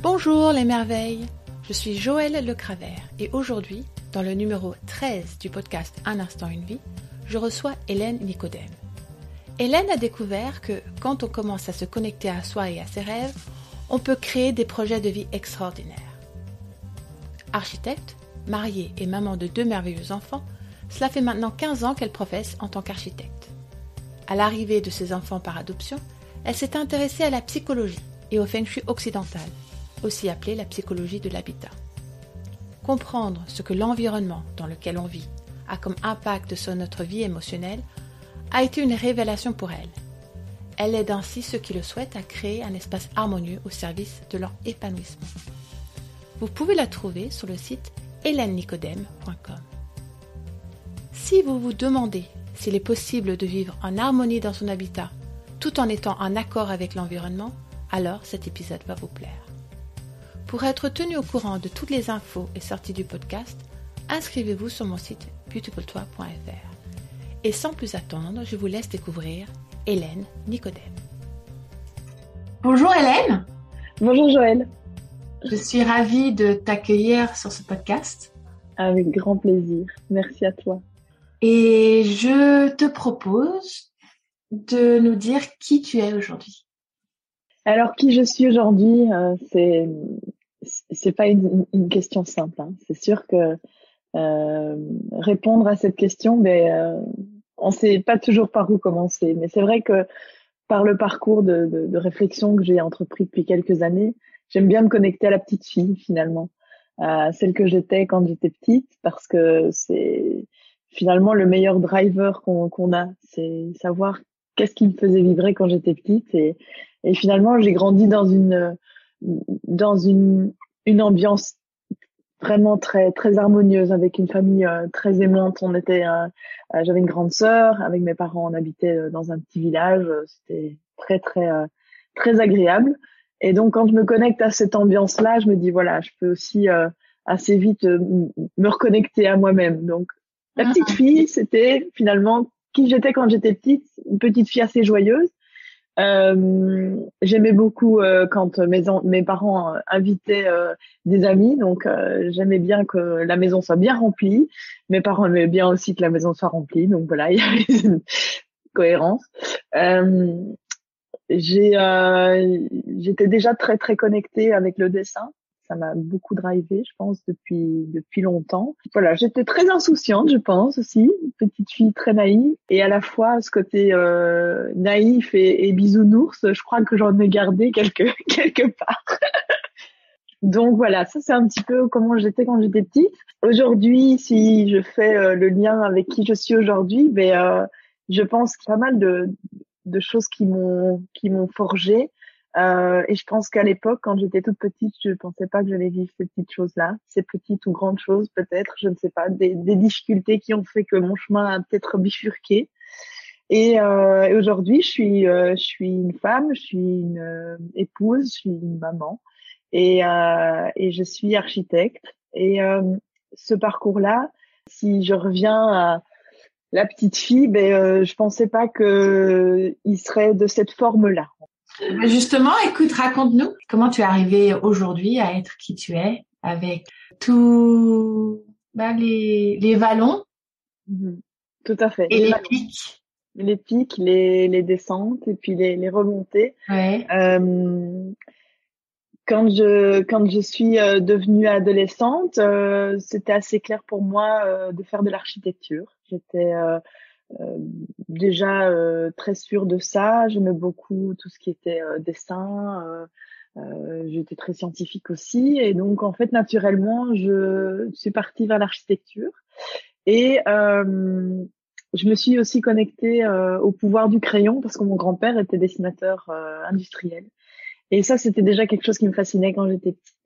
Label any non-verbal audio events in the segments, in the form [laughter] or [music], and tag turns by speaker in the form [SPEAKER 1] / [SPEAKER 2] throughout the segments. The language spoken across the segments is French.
[SPEAKER 1] Bonjour les merveilles, je suis Joëlle Lecravert et aujourd'hui, dans le numéro 13 du podcast Un instant une vie, je reçois Hélène Nicodème. Hélène a découvert que quand on commence à se connecter à soi et à ses rêves, on peut créer des projets de vie extraordinaires. Architecte, mariée et maman de deux merveilleux enfants, cela fait maintenant 15 ans qu'elle professe en tant qu'architecte. À l'arrivée de ses enfants par adoption, elle s'est intéressée à la psychologie et au feng shui occidental, aussi appelée la psychologie de l'habitat. Comprendre ce que l'environnement dans lequel on vit a comme impact sur notre vie émotionnelle a été une révélation pour elle. Elle aide ainsi ceux qui le souhaitent à créer un espace harmonieux au service de leur épanouissement. Vous pouvez la trouver sur le site hélènenicodème.com. Si vous vous demandez s'il est possible de vivre en harmonie dans son habitat tout en étant en accord avec l'environnement, alors cet épisode va vous plaire. Pour être tenu au courant de toutes les infos et sorties du podcast, inscrivez-vous sur mon site beautifultoi.fr. Et sans plus attendre, je vous laisse découvrir Hélène Nicodème. Bonjour Hélène.
[SPEAKER 2] Bonjour Joël.
[SPEAKER 1] Je suis ravie de t'accueillir sur ce podcast.
[SPEAKER 2] Avec grand plaisir. Merci à toi.
[SPEAKER 1] Et je te propose de nous dire qui tu es aujourd'hui.
[SPEAKER 2] Alors qui je suis aujourd'hui, euh, c'est c'est pas une, une, question simple. Hein. C'est sûr que euh, répondre à cette question, mais euh, on sait pas toujours par où commencer. Mais c'est vrai que par le parcours de, de, de réflexion que j'ai entrepris depuis quelques années, j'aime bien me connecter à la petite fille finalement, à celle que j'étais quand j'étais petite, parce que c'est finalement le meilleur driver qu'on qu'on a, c'est savoir qu'est-ce qui me faisait vibrer quand j'étais petite et, et finalement j'ai grandi dans une dans une une ambiance vraiment très très harmonieuse avec une famille euh, très aimante. On était, euh, euh, j'avais une grande sœur, avec mes parents, on habitait dans un petit village. C'était très très très agréable. Et donc quand je me connecte à cette ambiance-là, je me dis voilà, je peux aussi assez vite me reconnecter à moi-même. Donc la petite ah. fille, c'était finalement qui j'étais quand j'étais petite, une petite fille assez joyeuse, euh, j'aimais beaucoup euh, quand mes, parents euh, invitaient des amis, donc j'aimais bien que la maison soit bien remplie. Mes parents aimaient bien aussi que la maison soit remplie, donc voilà, [laughs] il y avait une cohérence. j'ai, j'étais déjà très très connectée avec le dessin ça m'a beaucoup drivé, je pense, depuis depuis longtemps. Voilà, j'étais très insouciante, je pense aussi, petite fille très naïve, et à la fois ce côté euh, naïf et, bisounours, je crois que j'en ai gardé quelque [laughs] quelque part. [laughs] Donc voilà, ça c'est un petit peu comment j'étais quand j'étais petite. Aujourd'hui, si je fais euh, le lien avec qui je suis aujourd'hui, ben euh, je pense qu'il y a pas mal de de choses qui m'ont qui m'ont forgé euh, et je pense qu'à l'époque, quand j'étais toute petite, je ne pensais pas que j'allais vivre ces petites choses-là, ces petites ou grandes choses peut-être, je ne sais pas, des, des, difficultés qui ont fait que mon chemin a peut-être bifurqué. Et, euh, aujourd'hui, je suis, euh, je suis une femme, je suis une euh, épouse, je suis une maman, et, euh, et je suis architecte. Et ce parcours-là, si je reviens à la petite fille, ben, je pensais pas que il serait de cette forme-là.
[SPEAKER 1] Justement, écoute, raconte-nous comment tu es arrivé aujourd'hui à être qui tu es avec tous bah, les, les vallons.
[SPEAKER 2] Mhm. Tout à fait.
[SPEAKER 1] Et les, pics.
[SPEAKER 2] Les pics, les, les descentes et puis les, les remontées.
[SPEAKER 1] Ouais.
[SPEAKER 2] Euh, quand je quand je suis euh, devenue adolescente, euh, c'était assez clair pour moi euh, de faire de l'architecture. J'étais euh, déjà euh, très sûre de ça. J'aimais beaucoup tout ce qui était euh, dessin. J'étais très scientifique aussi. Et donc, en fait, naturellement, je suis partie vers l'architecture. Et je me suis aussi connectée au pouvoir du crayon parce que mon grand-père était dessinateur industriel. Et ça, c'était déjà quelque chose qui me fascinait quand j'étais petite.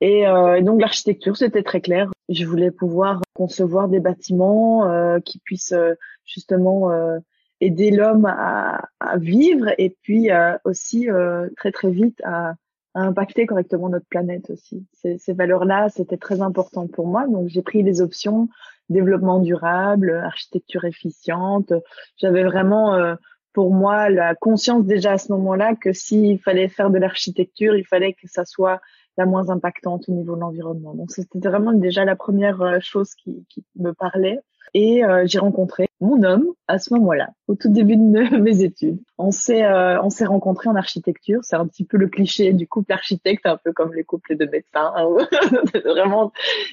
[SPEAKER 2] Et euh, donc l'architecture, c'était très clair. Je voulais pouvoir concevoir des bâtiments euh, qui puissent euh, justement euh, aider l'homme à, à, vivre et puis euh, aussi très très vite à, à, impacter correctement notre planète aussi. Ces, ces valeurs-là, c'était très important pour moi. Donc j'ai pris les options développement durable, architecture efficiente. J'avais vraiment pour moi la conscience déjà à ce moment-là que s'il fallait faire de l'architecture, il fallait que ça soit la moins impactante au niveau de l'environnement. Donc c'était vraiment déjà la première euh, chose qui, qui me parlait. Et euh, j'ai rencontré mon homme à ce moment-là, au tout début de [laughs] mes études. On s'est euh, on s'est rencontrés en architecture. C'est un petit peu le cliché du couple architecte, un peu comme les couples de médecins. [laughs] Vraiment,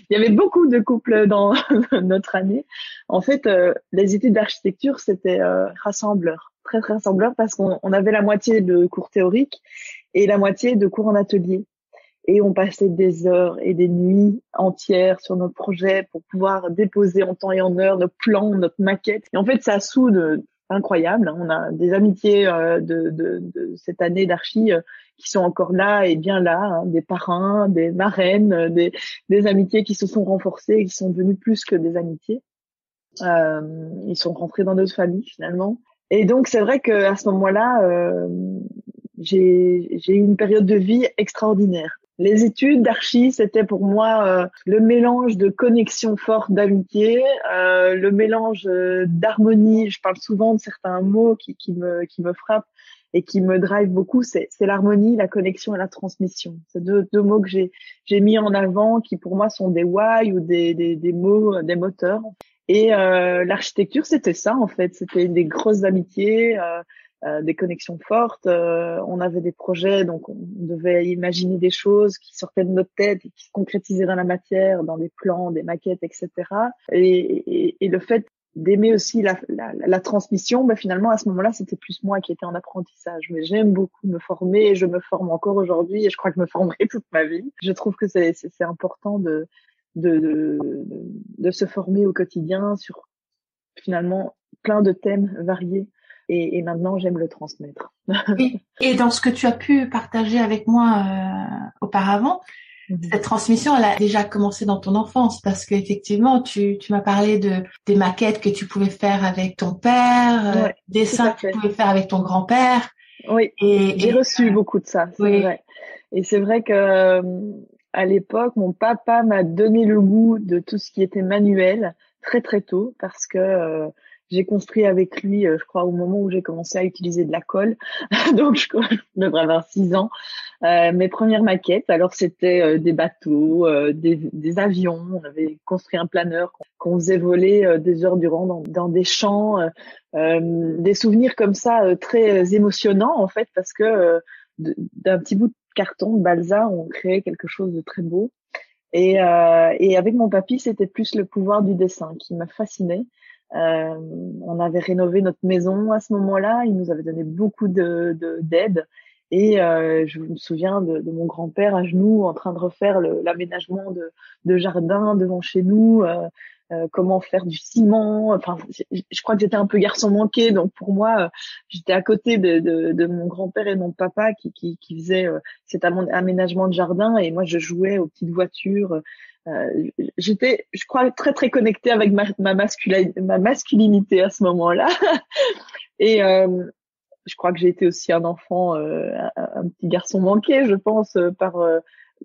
[SPEAKER 2] il y avait beaucoup de couples dans [laughs] notre année. En fait, les études d'architecture c'était rassembleur très très rassembleur parce qu'on avait la moitié de cours théoriques et la moitié de cours en atelier. Et on passait des heures et des nuits entières sur notre projet pour pouvoir déposer en temps et en heure nos plans, notre maquette. Et en fait, ça soude incroyable. On a des amitiés euh, de, de, de cette année d'archi euh, qui sont encore là et bien là, hein, des parrains, des marraines, euh, des, des amitiés qui se sont renforcées et qui sont devenues plus que des amitiés. Euh, ils sont rentrés dans notre famille finalement. Et donc c'est vrai qu'à ce moment-là, euh, j'ai eu une période de vie extraordinaire. Les études d'archi, c'était pour moi euh, le mélange de connexion forte d'amitié, euh, le mélange euh, d'harmonie. Je parle souvent de certains mots qui, qui, me, qui me frappent et qui me drive beaucoup. C'est l'harmonie, la connexion et la transmission. C'est deux, deux mots que j'ai mis en avant qui pour moi sont des why ou des, des, des mots, des moteurs. Et euh, l'architecture, c'était ça en fait. C'était des grosses amitiés, euh, euh, des connexions fortes. on avait des projets, donc on devait imaginer des choses qui sortaient de notre tête et qui se concrétisaient dans la matière, dans des plans, des maquettes, etc. Et, et, et le fait d'aimer aussi la, la, la transmission, ben finalement à ce moment-là, c'était plus moi qui étais en apprentissage. Mais j'aime beaucoup me former et je me forme encore aujourd'hui et je crois que je me formerai toute ma vie. Je trouve que c'est important de de, de, de, se former au quotidien sur finalement plein de thèmes variés. Et, et maintenant, j'aime le transmettre. [laughs]
[SPEAKER 1] et, dans ce que tu as pu partager avec moi euh, auparavant, mhm. cette transmission, elle a déjà commencé dans ton enfance parce qu'effectivement, tu, tu m'as parlé de des maquettes que tu pouvais faire avec ton père, euh, des dessins que tu pouvais faire avec ton grand-père.
[SPEAKER 2] Oui, et, j'ai reçu beaucoup de ça. Oui. Vrai. Et c'est vrai que euh, à l'époque, mon papa m'a donné le goût de tout ce qui était manuel très très tôt parce que euh, j'ai construit avec lui, euh, je crois, au moment où j'ai commencé à utiliser de la colle. [laughs] Donc, je, devrais avoir six ans. Euh, mes premières maquettes, alors c'était des bateaux, des, des, avions. On avait construit un planeur qu'on faisait voler des heures durant dans, dans des champs. des souvenirs comme ça très émotionnants, en fait, parce que d'un petit bout de carton, de balsa, on créait quelque chose de très beau. Et, euh, et avec mon papy, c'était plus le pouvoir du dessin qui m'a fascinée. Euh, on avait rénové notre maison à ce moment-là. Il nous avait donné beaucoup de d'aide. et euh, je me souviens de, de mon grand-père à genoux en train de refaire l'aménagement de, de, jardin devant chez nous. Euh, euh, comment faire du ciment. Enfin, je crois que j'étais un peu garçon manqué, donc pour moi, euh, j'étais à côté de, de, mon grand-père et mon papa qui, qui, qui faisaient euh, cet aménagement de jardin, et moi je jouais aux petites voitures. J'étais, je crois, très très connectée avec ma, ma, ma masculinité à ce moment-là. [laughs] et je crois que j'ai été aussi un enfant, un, un, petit garçon manqué, je pense, par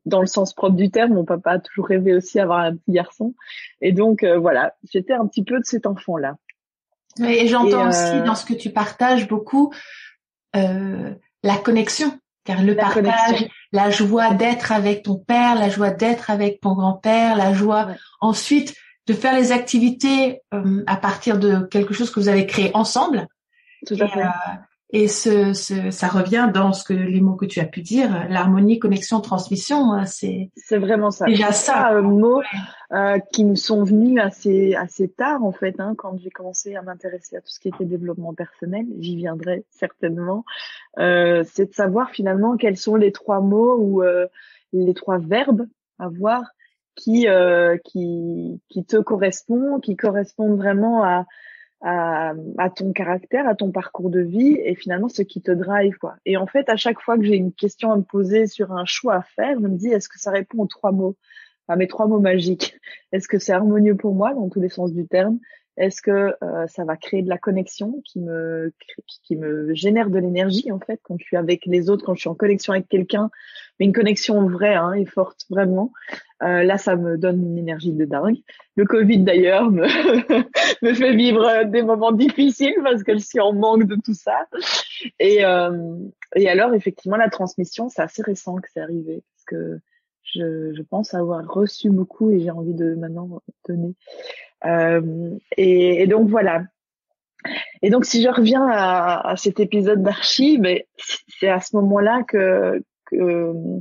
[SPEAKER 2] dans le sens propre du terme, mon papa a toujours rêvé aussi d'avoir un petit garçon. Et donc, euh, voilà, j'étais un petit peu de cet enfant-là.
[SPEAKER 1] et j'entends aussi euh, dans ce que tu partages beaucoup euh, la connexion, car le partage, la joie d'être avec ton père, la joie d'être avec ton grand-père, la joie ensuite de faire les activités à partir de quelque chose que vous avez créé ensemble.
[SPEAKER 2] Tout à fait.
[SPEAKER 1] Et ce, ce, ça revient dans ce que les mots que tu as pu dire, l'harmonie, connexion, transmission. Hein, c'est
[SPEAKER 2] c'est vraiment ça. Déjà ça, euh, mots euh, qui me sont venus assez assez tard en fait, hein, quand j'ai commencé à m'intéresser à tout ce qui était développement personnel. J'y viendrai certainement. Euh, c'est de savoir finalement quels sont les trois mots ou euh, les trois verbes à voir qui euh, qui qui te correspondent, qui correspondent vraiment à à, ton caractère, à ton parcours de vie et finalement ce qui te drive quoi. Et en fait, à chaque fois que j'ai une question à me poser sur un choix à faire, je me dis est-ce que ça répond aux trois mots, à mes trois mots magiques. [laughs] Est-ce que c'est harmonieux pour moi dans tous les sens du terme? Est-ce que euh, ça va créer de la connexion qui me qui me génère de l'énergie en fait quand je suis avec les autres, quand je suis en connexion avec quelqu'un, mais une connexion vraie hein, et forte vraiment. Euh, là, ça me donne une énergie de dingue. Le Covid d'ailleurs [laughs] me me fait vivre des moments difficiles parce que je suis en manque de tout ça. Et euh, et alors effectivement la transmission, c'est assez récent que c'est arrivé parce que je, pense avoir reçu beaucoup et j'ai envie de maintenant donner. Euh, et, donc voilà. Et donc si je reviens à, cet épisode d'archives, ben, c'est à ce moment-là que, euh,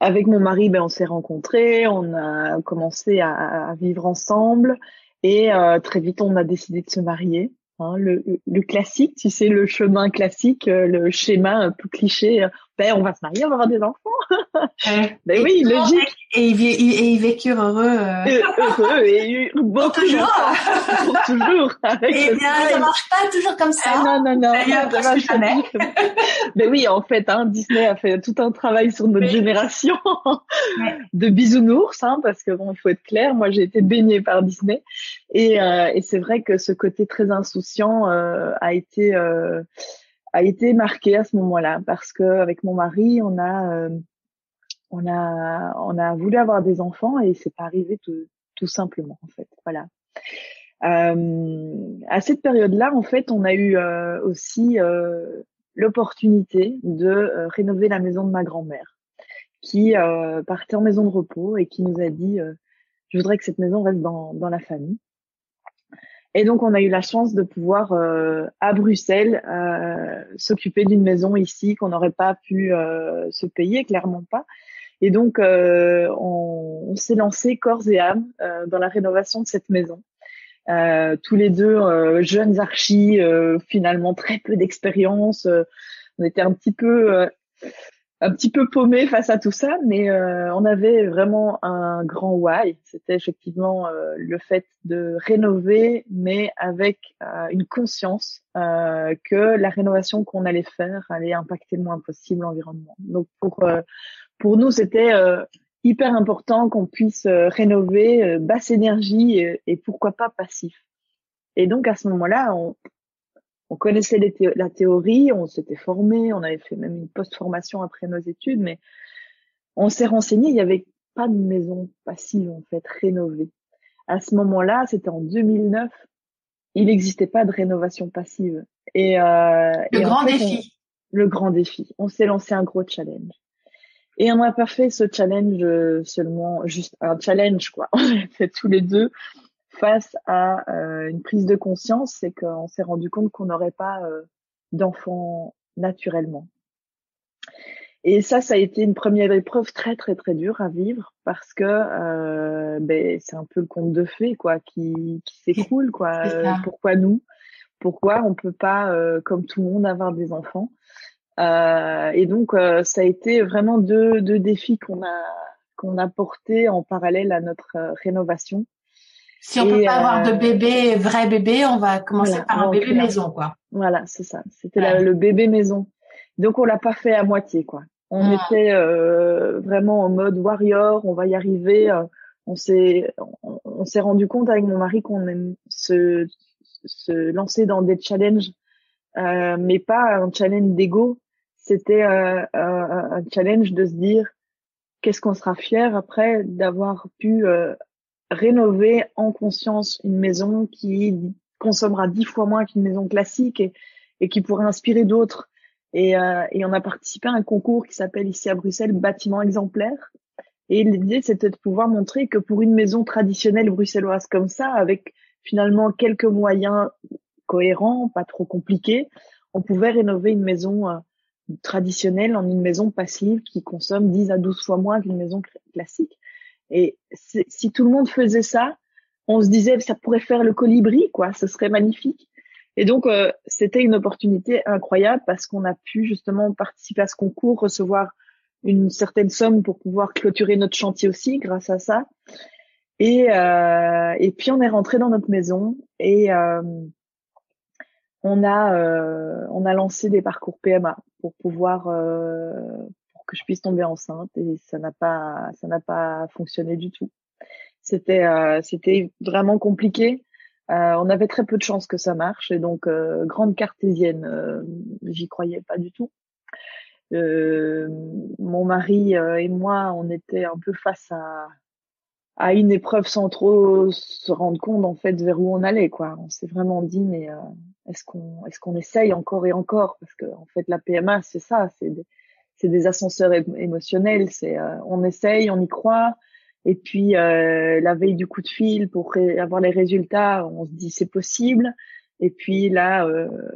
[SPEAKER 2] avec mon mari, ben, on s'est rencontrés, on a commencé à, vivre ensemble et euh, très vite on a décidé de se marier. Hein, le, le, classique, tu sais, le chemin classique, le schéma un peu cliché. Euh, ben, on va se marier, on va avoir des enfants. [laughs] ben oui, logique.
[SPEAKER 1] Et ils, et ils vécurent heureux. Euh...
[SPEAKER 2] heureux et bon,
[SPEAKER 1] toujours.
[SPEAKER 2] toujours. [laughs]
[SPEAKER 1] et bien, ça marche pas toujours comme ça.
[SPEAKER 2] Ah, non, non, non. Ça marche jamais. ben oui, en fait, hein, Disney a fait tout un travail sur notre génération de bisounours, hein, parce que bon, il faut être clair. Moi, j'ai été baignée par Disney, et, euh, et c'est vrai que ce côté très insouciant euh, a été euh, a été marqué à ce moment-là, parce que avec mon mari, on a euh, on a on a voulu avoir des enfants et c'est pas arrivé tout, tout simplement en fait. Voilà. Euh, à cette période-là, en fait, on a eu euh, aussi l'opportunité de rénover la maison de ma grand-mère, qui partait en maison de repos et qui nous a dit je voudrais que cette maison reste dans, dans la famille. Et donc, on a eu la chance de pouvoir, euh, à Bruxelles, euh, s'occuper d'une maison ici qu'on n'aurait pas pu euh, se payer, clairement pas. Et donc, on, on s'est lancé corps et âme dans la rénovation de cette maison. tous les deux jeunes archis, finalement très peu d'expérience. on était un petit peu un petit peu paumé face à tout ça, mais euh, on avait vraiment un grand why. C'était effectivement euh, le fait de rénover, mais avec euh, une conscience que la rénovation qu'on allait faire allait impacter le moins possible l'environnement. Donc pour pour nous, c'était hyper important qu'on puisse rénover basse énergie et, et, pourquoi pas passif. Et donc à ce moment-là, on, on connaissait la théorie, on s'était formé, on avait fait même une post-formation après nos études, mais on s'est renseigné, il n'y avait pas de maison passive en fait rénovée. À ce moment-là, c'était en 2009, il n'existait pas de rénovation passive. Et euh,
[SPEAKER 1] le grand défi.
[SPEAKER 2] le grand défi. On s'est lancé un gros challenge. Et on n'a pas fait ce challenge seulement, juste un challenge quoi. [laughs] On l'a fait tous les deux face à euh, une prise de conscience, c'est qu'on s'est rendu compte qu'on n'aurait pas euh, d'enfants naturellement. Et ça, ça a été une première épreuve très très très dure à vivre parce que euh, ben, c'est un peu le conte de fées quoi qui, qui s'écoule quoi. pourquoi nous? Pourquoi on peut pas comme tout le monde avoir des enfants? Et donc ça a été vraiment deux, deux défis qu'on a qu'on a portés en parallèle à notre rénovation.
[SPEAKER 1] Si on peut pas avoir de euh, bébé, vrai bébé, on va commencer par un bébé maison, quoi.
[SPEAKER 2] Voilà, c'est ça. C'était le bébé maison. Donc on l'a pas fait à moitié, quoi. On hmm. était euh, vraiment en mode warrior, on va y arriver. Euh, on s'est on, s'est rendu compte avec mon mari qu'on aime se se lancer dans des challenges, euh, mais pas un challenge d'ego. C'était un, un, challenge de se dire qu'est-ce qu'on sera fier après d'avoir pu rénover en conscience une maison qui consommera dix fois moins qu'une maison classique et, qui pourrait inspirer d'autres. Et, euh, on a participé à un concours qui s'appelle ici à Bruxelles Bâtiment exemplaire. Et l'idée, c'était de pouvoir montrer que pour une maison traditionnelle bruxelloise comme ça, avec finalement quelques moyens cohérents, pas trop compliqués, on pouvait rénover une maison euh, traditionnelle en une maison passive qui consomme 10 à 12 fois moins qu'une maison classique. Et si tout le monde faisait ça, on se disait ça pourrait faire le colibri, quoi. Ce serait magnifique. Et donc euh, c'était une opportunité incroyable parce qu'on a pu justement participer à ce concours, recevoir une certaine somme pour pouvoir clôturer notre chantier aussi grâce à ça. Et, euh, et puis on est rentré dans notre maison et euh, on a euh, on a lancé des parcours PMA pour pouvoir euh, que je puisse tomber enceinte et ça n'a pas ça n'a pas fonctionné du tout. C'était c'était vraiment compliqué. on avait très peu de chances que ça marche et donc grande cartésienne, j'y croyais pas du tout. mon mari et moi, on était un peu face à à une épreuve sans trop se rendre compte en fait vers où on allait quoi. On s'est vraiment dit mais euh, est-ce qu'on est-ce qu'on essaye encore et encore? Parce que en fait la PMA c'est ça, c'est des ascenseurs émotionnels, c'est euh, on essaye, on y croit et puis euh, la veille du coup de fil pour avoir les résultats, on se dit c'est possible et puis là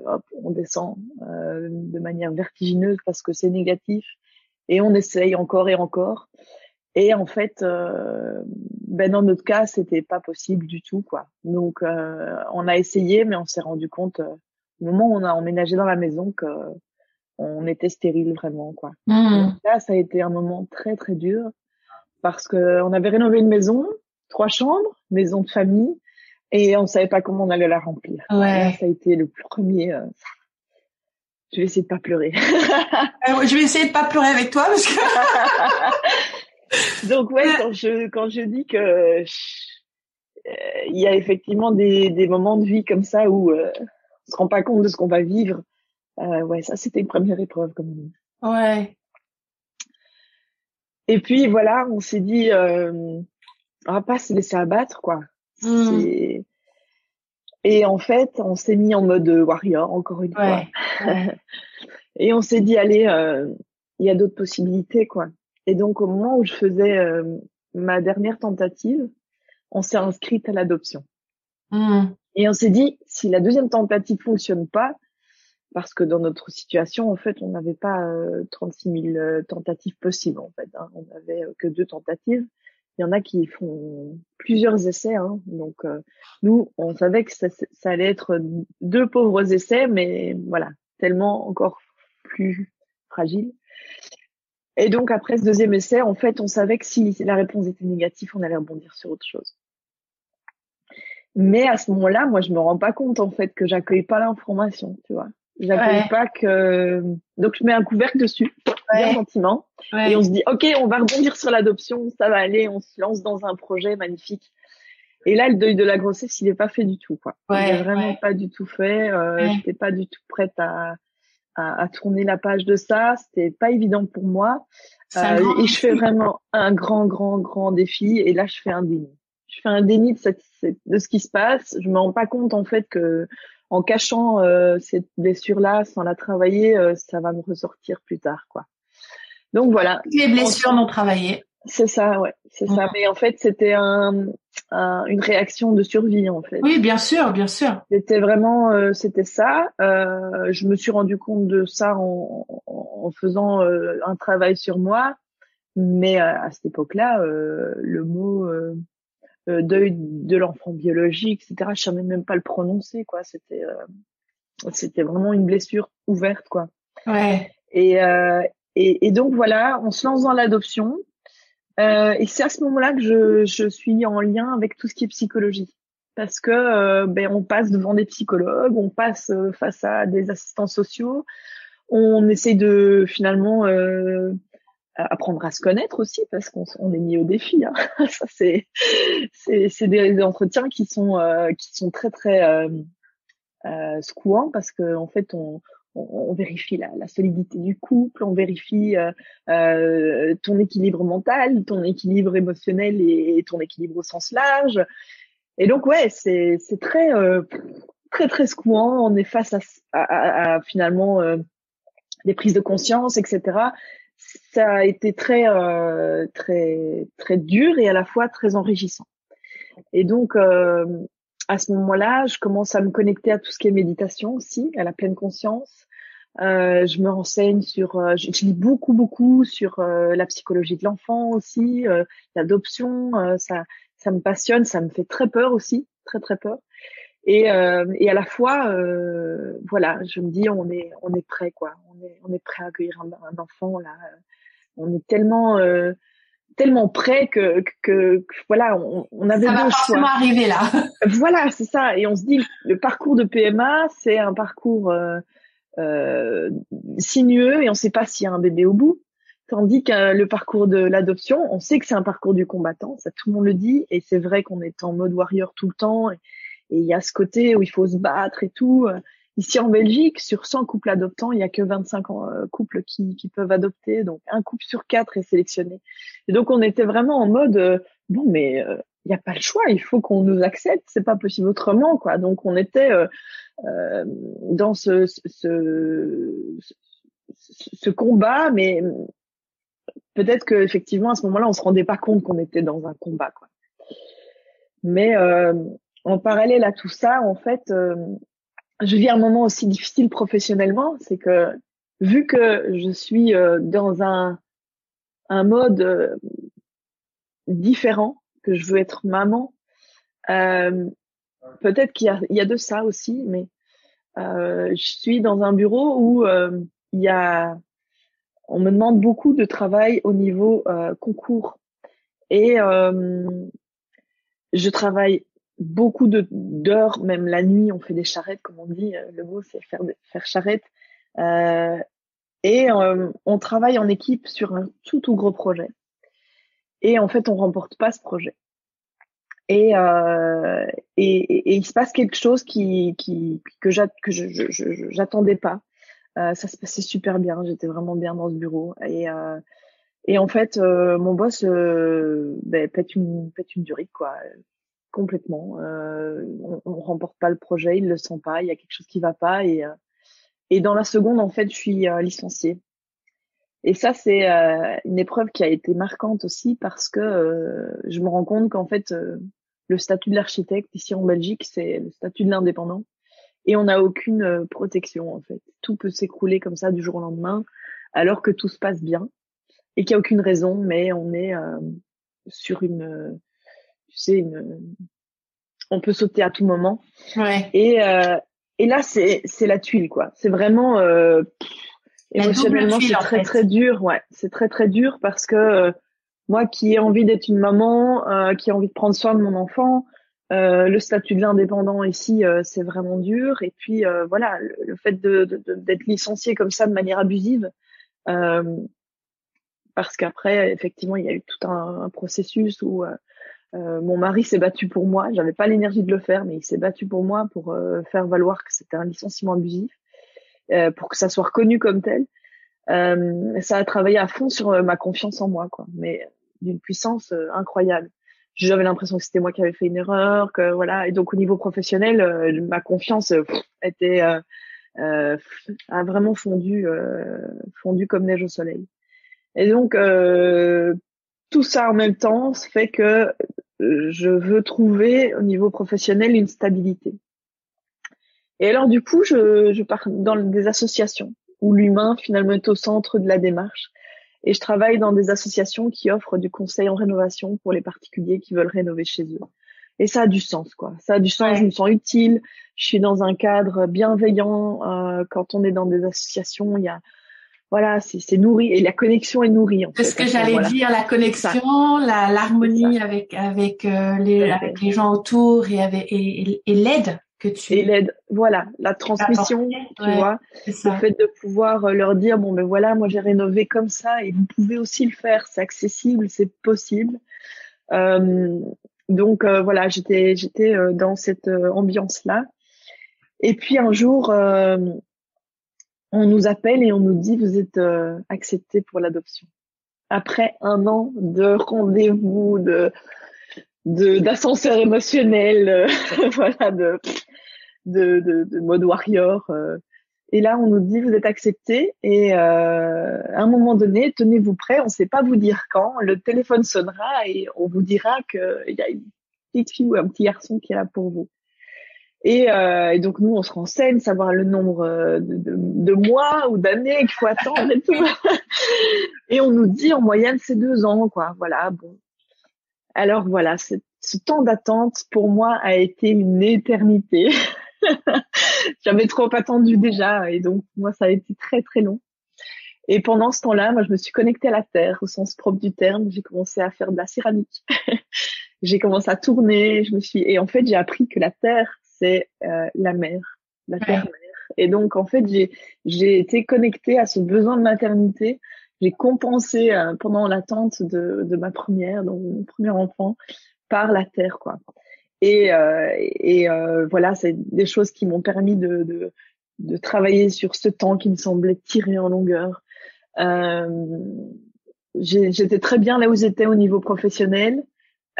[SPEAKER 2] hop, on descend de manière vertigineuse parce que c'est négatif et on essaye encore et encore. Et en fait, euh, ben dans notre cas, c'était pas possible du tout, quoi. Donc, euh, on a essayé, mais on s'est rendu compte euh, au moment où on a emménagé dans la maison que on était stérile vraiment, quoi. Mmh. là, ça a été un moment très très dur parce que on avait rénové une maison, trois chambres, maison de famille, et on savait pas comment on allait la remplir.
[SPEAKER 1] Ouais.
[SPEAKER 2] ça a été le premier. Euh, je vais essayer de pas pleurer. [laughs]
[SPEAKER 1] je vais essayer de pas pleurer avec toi parce que. [laughs]
[SPEAKER 2] Donc ouais, quand je quand je dis que euh, il y a effectivement des, des moments de vie comme ça où euh, on se rend pas compte de ce qu'on va vivre. Euh, ouais, ça c'était une première épreuve comme même.
[SPEAKER 1] Ouais.
[SPEAKER 2] Et puis voilà, on s'est dit euh, on va pas se laisser abattre quoi. Hmm. Et en fait, on s'est mis en mode warrior encore une fois. [laughs] Et on s'est dit allez, euh, il y a d'autres possibilités quoi. Et donc, au moment où je faisais euh, ma dernière tentative, on s'est inscrite à l'adoption.
[SPEAKER 1] Mmh.
[SPEAKER 2] Et on s'est dit, si la deuxième tentative fonctionne pas, parce que dans notre situation, en fait, on n'avait pas 36 euh, 000 euh, tentatives possibles, en fait. Hein. On n'avait que deux tentatives. Il y en a qui font plusieurs essais. Hein. Donc, nous, on savait que ça, ça, allait être deux pauvres essais, mais voilà, tellement encore plus fragile. Et donc après ce deuxième essai, en fait, on savait que si la réponse était négative, on allait rebondir sur autre chose. Mais à ce moment-là, moi, je me rends pas compte en fait que j'accueille pas l'information, tu vois. J'accueille pas que donc je mets un couvercle dessus, bien gentiment, et on se dit ok, on va rebondir sur l'adoption, ça va aller, on se lance dans un projet magnifique. Et là, le deuil de la grossesse, il est pas fait du tout, quoi. il est vraiment pas du tout fait. Euh, J'étais pas du tout prête à à, à, tourner la page de ça. C'était pas évident pour moi. Euh, et je fais vraiment un grand, grand, grand défi. Et là, je fais un déni. Je fais un déni de, cette, de ce qui se passe. Je me rends pas compte en fait que en cachant euh, cette blessure-là, sans la travailler, euh, ça va me ressortir plus tard, quoi. Donc voilà.
[SPEAKER 1] Les blessures non travaillées.
[SPEAKER 2] C'est ça, ouais, c'est ça. Mais en fait, c'était un, une réaction de survie, en fait.
[SPEAKER 1] Oui, bien sûr, bien sûr.
[SPEAKER 2] C'était vraiment, euh, c'était ça. Euh, je me suis rendu compte de ça en, en faisant euh, un travail sur moi. Mais à cette époque-là, le mot deuil de l'enfant biologique, etc., je savais même pas le prononcer, quoi. C'était, c'était vraiment une blessure ouverte, quoi.
[SPEAKER 1] Ouais.
[SPEAKER 2] Et, et, et donc voilà, on se lance dans l'adoption. Euh, et c'est à ce moment-là que je, je, suis en lien avec tout ce qui est psychologie. Parce que euh, ben, on passe devant des psychologues, on passe euh, face à des assistants sociaux, on essaie de finalement euh, apprendre à se connaître aussi parce qu'on on est mis au défi. Hein. [laughs] Ça c'est c'est des entretiens qui sont qui sont très très euh, secouants parce que en fait on on, vérifie la, la, solidité du couple, on vérifie euh, euh, ton équilibre mental, ton équilibre émotionnel et, ton équilibre au sens large. Et donc ouais, c'est c'est très euh, très très secouant. On est face à, à, à, finalement euh, des prises de conscience, etc. Ça a été très euh, très très dur et à la fois très enrichissant. Et donc à ce moment-là, je commence à me connecter à tout ce qui est méditation aussi, à la pleine conscience. Euh, je me renseigne sur, euh, je, lis beaucoup beaucoup sur euh, la psychologie de l'enfant aussi, euh, l'adoption. ça, ça me passionne, ça me fait très peur aussi, très très peur. Et, et à la fois, voilà, je me dis on est on est prêt quoi, on est on est prêt à accueillir un, un enfant là. On est tellement tellement près que, que, que voilà, on, on avait
[SPEAKER 1] ça va forcément arriver là. [laughs]
[SPEAKER 2] Voilà, c'est ça. Et on se dit, le parcours de PMA, c'est un parcours euh, euh, sinueux et on ne sait pas s'il y a un bébé au bout. Tandis que le parcours de l'adoption, on sait que c'est un parcours du combattant, ça tout le monde le dit, et c'est vrai qu'on est en mode warrior tout le temps, et il y a ce côté où il faut se battre et tout. Ici en Belgique, sur 100 couples adoptants, il y a que 25 euh, couples qui, peuvent adopter, donc un couple sur quatre est sélectionné. Et donc on était vraiment en mode euh, bon, mais euh, il n'y a pas le choix, il faut qu'on nous accepte, c'est pas possible autrement, quoi. Donc on était dans ce, ce, combat, mais peut-être que effectivement à ce moment-là, on se rendait pas compte qu'on était dans un combat, quoi. Mais en parallèle à tout ça, en fait, euh, je vis un moment aussi difficile professionnellement, c'est que vu que je suis euh, dans un un mode différent, que je veux être maman, peut-être qu'il y a, y a de ça aussi, mais je suis dans un bureau où il y a on me demande beaucoup de travail au niveau euh, concours. Et euh, je travaille beaucoup d'heures, même la nuit, on fait des charrettes, comme on dit. Euh, le mot, c'est faire, faire charrette. Euh, et euh, on travaille en équipe sur un tout, tout gros projet. Et en fait, on remporte pas ce projet. Et, euh, et, et, il se passe quelque chose qui, qui que j'attendais pas. Euh, ça se passait super bien, j'étais vraiment bien dans ce bureau. Et, euh, et en fait, euh, mon boss ben, pète une pète une durite quoi, complètement. on, on remporte pas le projet, il le sent pas, il y a quelque chose qui va pas et et dans la seconde, en fait, je suis licenciée. Et ça, c'est une épreuve qui a été marquante aussi parce que je me rends compte qu'en fait, le statut de l'architecte ici en Belgique, c'est le statut de l'indépendant et on n'a aucune euh, protection en fait. Tout peut s'écrouler comme ça du jour au lendemain, alors que tout se passe bien et qu'il n'y a aucune raison, mais on est euh, sur une, tu sais, une, on peut sauter à tout moment.
[SPEAKER 1] Ouais.
[SPEAKER 2] Et euh, et là c'est c'est la tuile quoi. C'est vraiment euh, émotionnellement c'est très très dur. Ouais, c'est très très dur parce que moi qui ai envie d'être une maman, qui ai envie de prendre soin de mon enfant, euh, le statut de l'indépendant ici, euh, c'est vraiment dur. Et puis euh, voilà, le, fait de, d'être licencié comme ça de manière abusive, parce qu'après, effectivement, il y a eu tout un, processus où mon mari s'est battu pour moi. J'avais pas l'énergie de le faire, mais il s'est battu pour moi pour faire valoir que c'était un licenciement abusif, pour que ça soit reconnu comme tel. ça a travaillé à fond sur ma confiance en moi, quoi, mais d'une puissance incroyable j'avais l'impression que c'était moi qui avais fait une erreur, que voilà. Et donc au niveau professionnel, euh, ma confiance euh, était euh, euh, a vraiment fondu, fondu comme neige au soleil. Et donc tout ça en même temps fait que je veux trouver au niveau professionnel une stabilité. Et alors du coup, je, je pars dans des associations où l'humain finalement est au centre de la démarche et je travaille dans des associations qui offrent du conseil en rénovation pour les particuliers qui veulent rénover chez eux. Et ça a du sens, quoi. Ça a du sens. Je me sens utile. Je suis dans un cadre bienveillant. Euh, quand on est dans des associations, il y a, voilà, c'est nourri et la connexion est nourrie.
[SPEAKER 1] C'est ce que j'allais dire, la connexion, la l'harmonie avec avec euh, les avec les gens autour et avec et, et l'aide que tu
[SPEAKER 2] et l'aide voilà la transmission tu vois. le fait de pouvoir euh, leur dire bon ben voilà moi j'ai rénové comme ça et vous pouvez aussi le faire c'est accessible c'est possible. Euh, donc euh, voilà j'étais j'étais euh, dans cette ambiance là et puis un jour on nous appelle et on nous dit vous êtes accepté pour l'adoption après un an de rendez-vous de de d'ascenseur émotionnel [laughs] voilà de de, de, de mode warrior. Euh. Et là, on nous dit vous êtes accepté et euh, à un moment donné, tenez-vous prêt, on ne sait pas vous dire quand, le téléphone sonnera et on vous dira qu'il y a une petite fille ou un petit garçon qui est là pour vous. Et, euh, et donc nous, on se renseigne, savoir le nombre euh, de, de, de mois ou d'années qu'il faut attendre et tout. [laughs] et on nous dit en moyenne c'est deux ans, quoi. Voilà. Bon. Alors voilà, ce temps d'attente pour moi a été une éternité. [laughs] J'avais trop attendu déjà et donc moi ça a été très très long. Et pendant ce temps-là, moi je me suis connectée à la terre au sens propre du terme. J'ai commencé à faire de la céramique. [laughs] j'ai commencé à tourner. Je me suis et en fait j'ai appris que la terre c'est euh, la mer, la terre-mère. Et donc en fait j'ai été connectée à ce besoin de maternité j'ai compensé pendant l'attente de, de ma première, donc mon premier enfant, par la terre, quoi. Et, et voilà, c'est des choses qui m'ont permis de, de, de travailler sur ce temps qui me semblait tiré en longueur. j'étais très bien là où j'étais au niveau professionnel.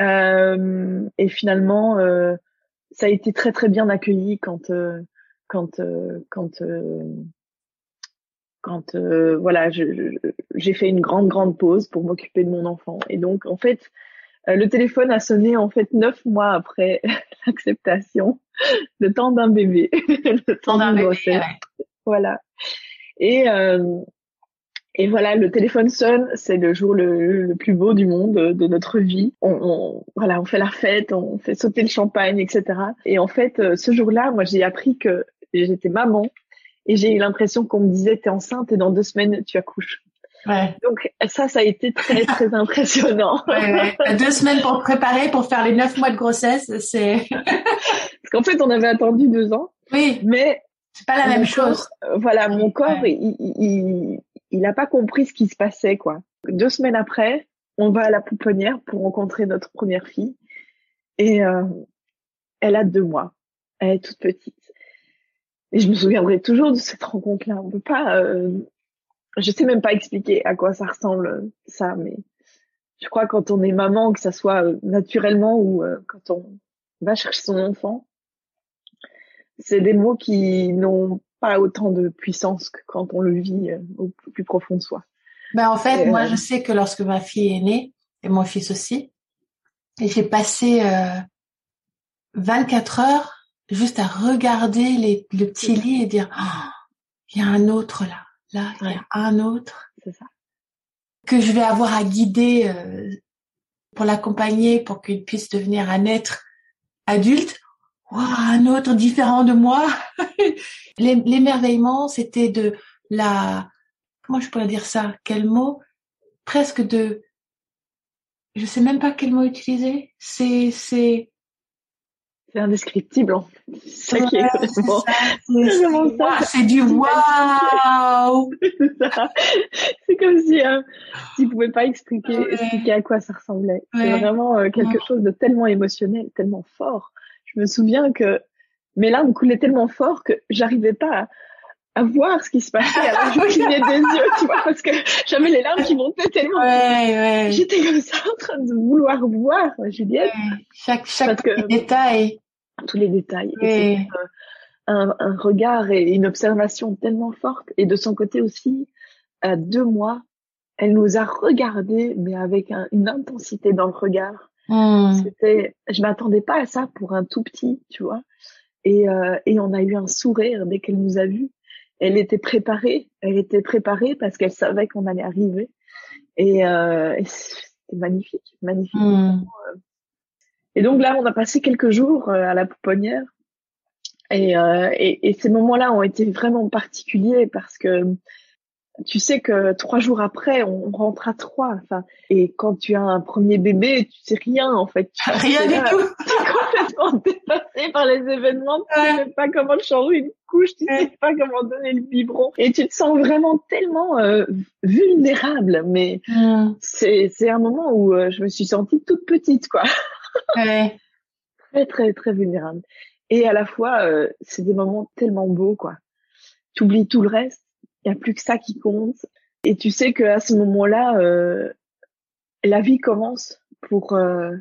[SPEAKER 2] Euh, et finalement, euh, ça a été très très bien accueilli quand euh, quand quand quand voilà, j'ai fait une grande grande pause pour m'occuper de mon enfant. Et donc en fait, le téléphone a sonné en fait neuf mois après [laughs] l'acceptation, le temps d'un bébé, [laughs] le temps d'un bébé. Voilà. Et euh, et voilà, le téléphone sonne, c'est le jour le, le, plus beau du monde de notre vie. On, on, voilà, on fait la fête, on fait sauter le champagne, etc. Et en fait, euh, ce jour-là, moi, j'ai appris que j'étais maman et j'ai eu l'impression qu'on me disait t'es enceinte et dans deux semaines tu accouches. Ouais. Donc ça, ça a été très [laughs] très impressionnant.
[SPEAKER 1] Ouais, ouais. [laughs] Deux semaines pour préparer, pour faire les neuf mois de grossesse, c'est. [laughs]
[SPEAKER 2] Parce qu'en fait, on avait attendu deux ans.
[SPEAKER 1] Oui.
[SPEAKER 2] Mais
[SPEAKER 1] c'est pas la même chose.
[SPEAKER 2] Euh, voilà, mon corps, il, il, il n'a pas compris ce qui se passait, quoi. Deux semaines après, on va à la pouponnière pour rencontrer notre première fille. Et euh, elle a deux mois. Elle est toute petite. Et je me souviendrai toujours de cette rencontre-là. On peut pas, euh, je sais même pas expliquer à quoi ça ressemble ça, mais je crois quand on est maman, que ça soit euh, naturellement ou euh, quand on va chercher son enfant, c'est des mots qui n'ont pas autant de puissance que quand on le vit euh, au plus profond de soi.
[SPEAKER 1] Ben en fait, moi, euh, je sais que lorsque ma fille est née, et mon fils aussi, j'ai passé euh, 24 heures juste à regarder les, le petit lit et dire, oh, il y a un autre là, là, il y a un autre.
[SPEAKER 2] C'est ça.
[SPEAKER 1] Que je vais avoir à guider euh, pour l'accompagner, pour qu'il puisse devenir un être adulte un autre différent de moi. [laughs] L'émerveillement, c'était de la, comment je pourrais dire ça, quel mot, presque de, je sais même pas quel mot utiliser. C'est, c'est,
[SPEAKER 2] c'est indescriptible.
[SPEAKER 1] C'est ça qui est [laughs] C'est du waouh.
[SPEAKER 2] c'est comme si euh, tu pouvais pas expliquer, expliquer à quoi ça ressemblait. C'est vraiment euh, quelque chose de tellement émotionnel, tellement fort. Je me souviens que mes larmes coulaient tellement fort que j'arrivais pas à, voir ce qui se passait. Alors je [laughs] clignais des yeux, tu vois, parce que j'avais les larmes qui montaient tellement.
[SPEAKER 1] Ouais,
[SPEAKER 2] J'étais comme ça en train de vouloir voir Juliette.
[SPEAKER 1] Chaque, chaque détail.
[SPEAKER 2] Tous les détails. Et un, un, regard et une observation tellement forte. Et de son côté aussi, à deux mois, elle nous a regardés, mais avec une intensité dans le regard
[SPEAKER 1] Hmm.
[SPEAKER 2] C'était, je m'attendais pas à ça pour un tout petit, tu vois. Et, euh, et on a eu un sourire dès qu'elle nous a vus. Elle était préparée, elle était préparée parce qu'elle savait qu'on allait arriver. Et, euh, c'était magnifique, magnifique.
[SPEAKER 1] Hmm.
[SPEAKER 2] Et donc là, on a passé quelques jours euh, à la pouponnière. Et, euh, et, et ces moments-là ont été vraiment particuliers parce que tu sais que trois jours après, on rentre à trois. Enfin, et quand tu as un premier bébé, tu sais rien en fait.
[SPEAKER 1] rien du tout.
[SPEAKER 2] Tu es [laughs] complètement dépassé par les événements. Tu sais pas comment changer une couche. Tu sais pas comment donner le biberon. Et tu te sens vraiment tellement euh, vulnérable. Mais c'est c'est un moment où euh, je me suis sentie toute petite, quoi. [laughs]
[SPEAKER 1] Ouais.
[SPEAKER 2] très très très vulnérable. Et à la fois, euh, c'est des moments tellement beaux, quoi. Tu oublies tout le reste il y a plus que ça qui compte. Et tu sais qu'à ce moment-là, euh, la vie commence pour euh,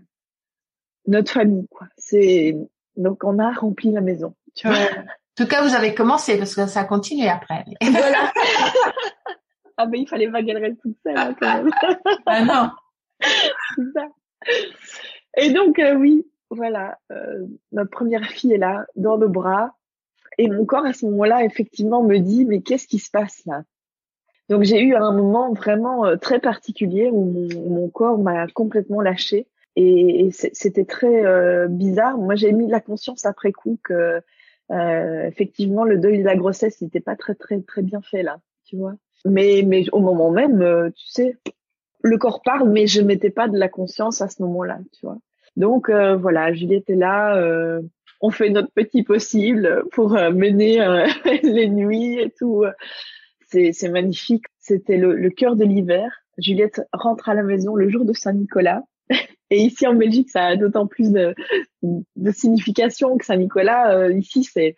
[SPEAKER 2] notre famille. Quoi. C'est donc on a rempli la maison. Tu vois.
[SPEAKER 1] En tout cas, vous avez commencé parce que ça a continué après.
[SPEAKER 2] Voilà. [laughs] [laughs] ah ben il fallait pas reste toute seule hein, quand même. [laughs]
[SPEAKER 1] ah non.
[SPEAKER 2] C'est ça. Et donc euh, oui, voilà, euh, notre première fille est là dans nos bras. Et mon corps à ce moment-là, effectivement, me dit mais qu'est-ce qui se passe là? Donc j'ai eu un moment vraiment euh, très particulier où mon, corps m'a complètement lâché et, c'était très euh, bizarre. Moi, j'ai mis de la conscience après coup que euh, effectivement le deuil de la grossesse n'était pas très très très bien fait là, tu vois. Mais mais au moment même, euh, tu sais, le corps parle, mais je mettais pas de la conscience à ce moment-là, tu vois. Donc voilà, Juliette est là on fait notre petit possible pour euh, mener euh, [laughs] les nuits et tout. c'est magnifique. C'était le, le cœur de l'hiver. Juliette rentre à la maison le jour de Saint-Nicolas. [laughs] Et ici en Belgique, ça a d'autant plus de, de, signification que Saint-Nicolas. Euh, ici, c'est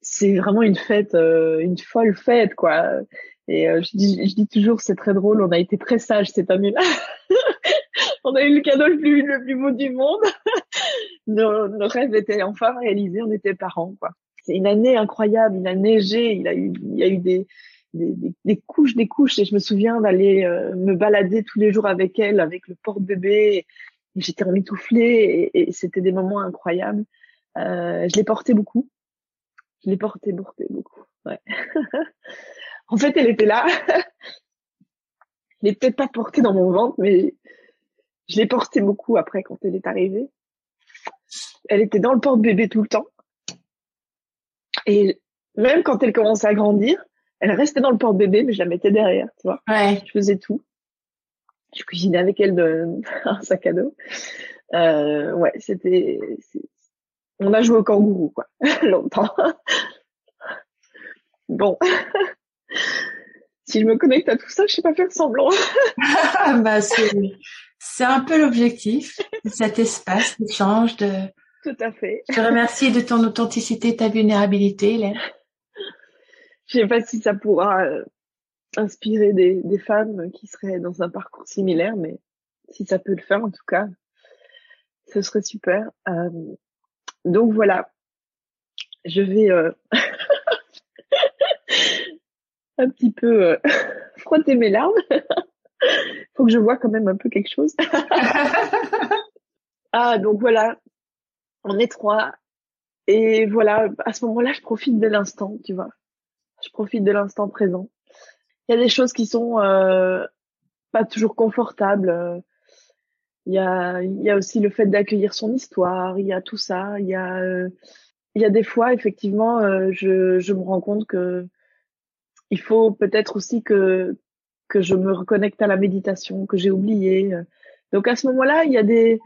[SPEAKER 2] c'est vraiment une fête, euh, une folle fête, quoi. Et euh, je, dis, je dis toujours, c'est très drôle. On a été très sages cette année-là. [laughs] on a eu le cadeau le plus le plus beau du monde. Nos, nos rêves étaient enfin réalisés. On était parents, quoi. C'est une année incroyable. Il a neigé. Il a eu, il y a eu des des, des, couches, des couches. Et je me souviens d'aller euh, me balader tous les jours avec elle, avec le porte-bébé. J'étais emmitouflée et, et c'était des moments incroyables. Euh, je l'ai porté beaucoup. Je l'ai porté, porté beaucoup. Ouais. [laughs] en fait, elle était là. [laughs] je l'ai peut-être pas portée dans mon ventre, mais je l'ai portée beaucoup après quand elle est arrivée. Elle était dans le porte-bébé tout le temps. Et même quand elle commençait à grandir, elle restait dans le porte-bébé, mais je la mettais derrière, tu vois.
[SPEAKER 1] Ouais.
[SPEAKER 2] Je faisais tout. Je cuisinais avec elle de, [laughs] un sac à dos. Euh, ouais, c'était, on a joué au kangourou, quoi, [laughs] longtemps. bon. [laughs] si je me connecte à tout ça, je sais pas faire semblant.
[SPEAKER 1] bah, c'est, c'est un peu l'objectif, cet espace d'échange de.
[SPEAKER 2] Tout à fait.
[SPEAKER 1] Je te remercie de ton authenticité, ta vulnérabilité, Hélène.
[SPEAKER 2] Je sais pas si ça pourra euh, inspirer des, des femmes qui seraient dans un parcours similaire, mais si ça peut le faire, en tout cas, ce serait super. Euh, donc voilà, je vais euh, [laughs] un petit peu euh, [laughs] frotter mes larmes. [laughs] Faut que je vois quand même un peu quelque chose. ah donc voilà, on est trois et voilà, à ce moment-là, je profite de l'instant, tu vois je profite de l'instant présent. Il y a des choses qui sont euh, pas toujours confortables. Il y a, il y a aussi le fait d'accueillir son histoire. Il y a tout ça. Il y a, euh, il y a des fois effectivement, euh, je, je me rends compte que il faut peut-être aussi que que je me reconnecte à la méditation que j'ai oublié. Donc à ce moment-là, il y a des,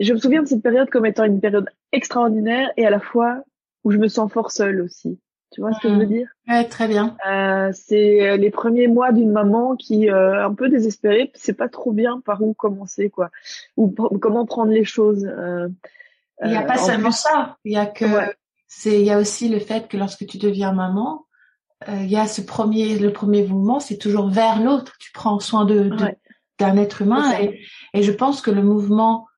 [SPEAKER 2] je me souviens de cette période comme étant une période extraordinaire et à la fois où je me sens fort seule aussi. Tu vois ce que je veux mm. dire?
[SPEAKER 1] Ouais, très bien.
[SPEAKER 2] Euh, c'est les premiers mois d'une maman qui euh, un peu désespérée, c'est pas trop bien par où commencer quoi, ou comment prendre les choses. Euh,
[SPEAKER 1] il n'y a pas seulement ça, il y a que c'est il y a aussi le fait que lorsque tu deviens maman, il y a ce premier le premier mouvement, c'est toujours vers l'autre. Tu prends soin de, d'un être humain et, et je pense que le mouvement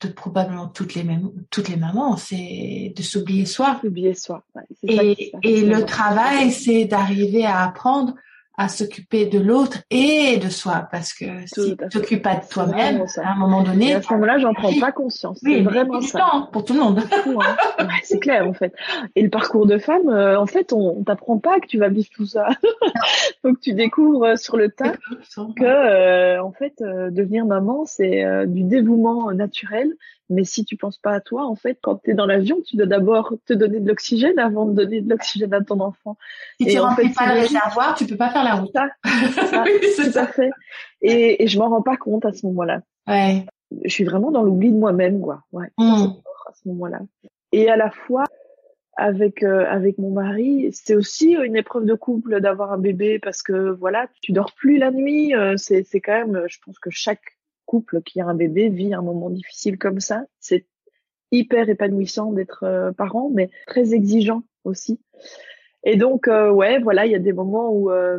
[SPEAKER 1] de probablement toutes les mêmes toutes les mamans, c'est de s'oublier soi.
[SPEAKER 2] S'oublier soi.
[SPEAKER 1] et, et le travail, c'est d'arriver à apprendre à s'occuper de l'autre et de soi parce que si tu t'occupes pas de toi-même à un moment donné
[SPEAKER 2] à ce moment-là j'en prends pas conscience. Oui, c'est vraiment ça.
[SPEAKER 1] temps pour tout le monde. [laughs]
[SPEAKER 2] Hein. c'est clair en fait. Et le parcours de femme euh, en fait on, on t'apprend pas que tu vas vivre tout ça. [laughs] Donc tu découvres euh, sur le tas que euh, en fait devenir maman c'est du dévouement naturel mais si tu penses pas à toi, en fait, quand tu es dans l'avion, tu dois d'abord te donner de l'oxygène avant de donner de l'oxygène à ton enfant.
[SPEAKER 1] Si tu remplis pas le réservoir, tu peux pas faire la route. Ça,
[SPEAKER 2] ça [laughs] oui, tout à fait. Et, et je m'en rends pas compte à ce moment-là.
[SPEAKER 1] Ouais.
[SPEAKER 2] Je suis vraiment dans l'oubli de moi-même, quoi. Ouais. Hmm. À ce moment-là. Et à la fois, avec euh, avec mon mari, c'est aussi une épreuve de couple d'avoir un bébé parce que voilà, tu dors plus la nuit. Euh, c'est c'est quand même, je pense que chaque couple qui a un bébé vit un moment difficile comme ça. C'est hyper épanouissant d'être euh, parent, mais très exigeant aussi. Et donc, euh, ouais, voilà, il y a des moments où euh,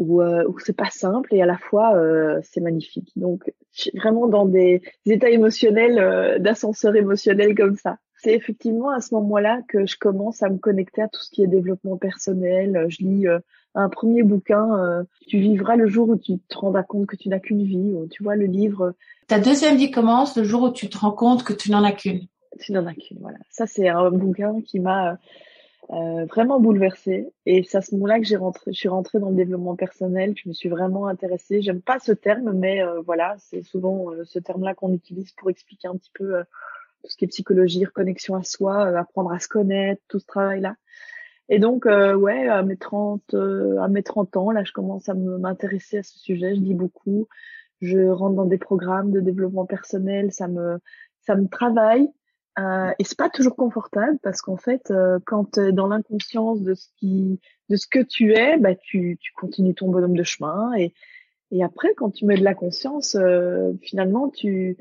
[SPEAKER 2] où, où c'est pas simple et à la fois c'est magnifique. Donc, vraiment dans des, états émotionnels, d'ascenseur émotionnel comme ça. C'est effectivement à ce moment-là que je commence à me connecter à tout ce qui est développement personnel. Je lis un premier bouquin, euh, tu vivras le jour où tu te rendras compte que tu n'as qu'une vie. tu vois, le livre.
[SPEAKER 1] Ta deuxième vie commence le jour où tu te rends compte que tu n'en as qu'une.
[SPEAKER 2] Tu n'en as qu'une, voilà. Ça, c'est un bouquin qui m'a euh, vraiment bouleversée. Et c'est à ce moment-là que j'ai rentré, je suis rentrée dans le développement personnel. Je me suis vraiment intéressée. J'aime pas ce terme, mais euh, voilà, c'est souvent ce terme-là qu'on utilise pour expliquer un petit peu tout ce qui est psychologie, reconnexion à soi, apprendre à se connaître, tout ce travail-là. Et donc, euh, ouais, à mes 30, euh, à mes 30 ans, là, je commence à m'intéresser à ce sujet. Je lis beaucoup. Je rentre dans des programmes de développement personnel. Ça me, ça me travaille. Euh, et c'est pas toujours confortable parce qu'en fait, euh, quand tu es dans l'inconscience de ce qui, de ce que tu es, bah tu, tu continues ton bonhomme de chemin et et après, quand tu mets de la conscience, euh, finalement, tu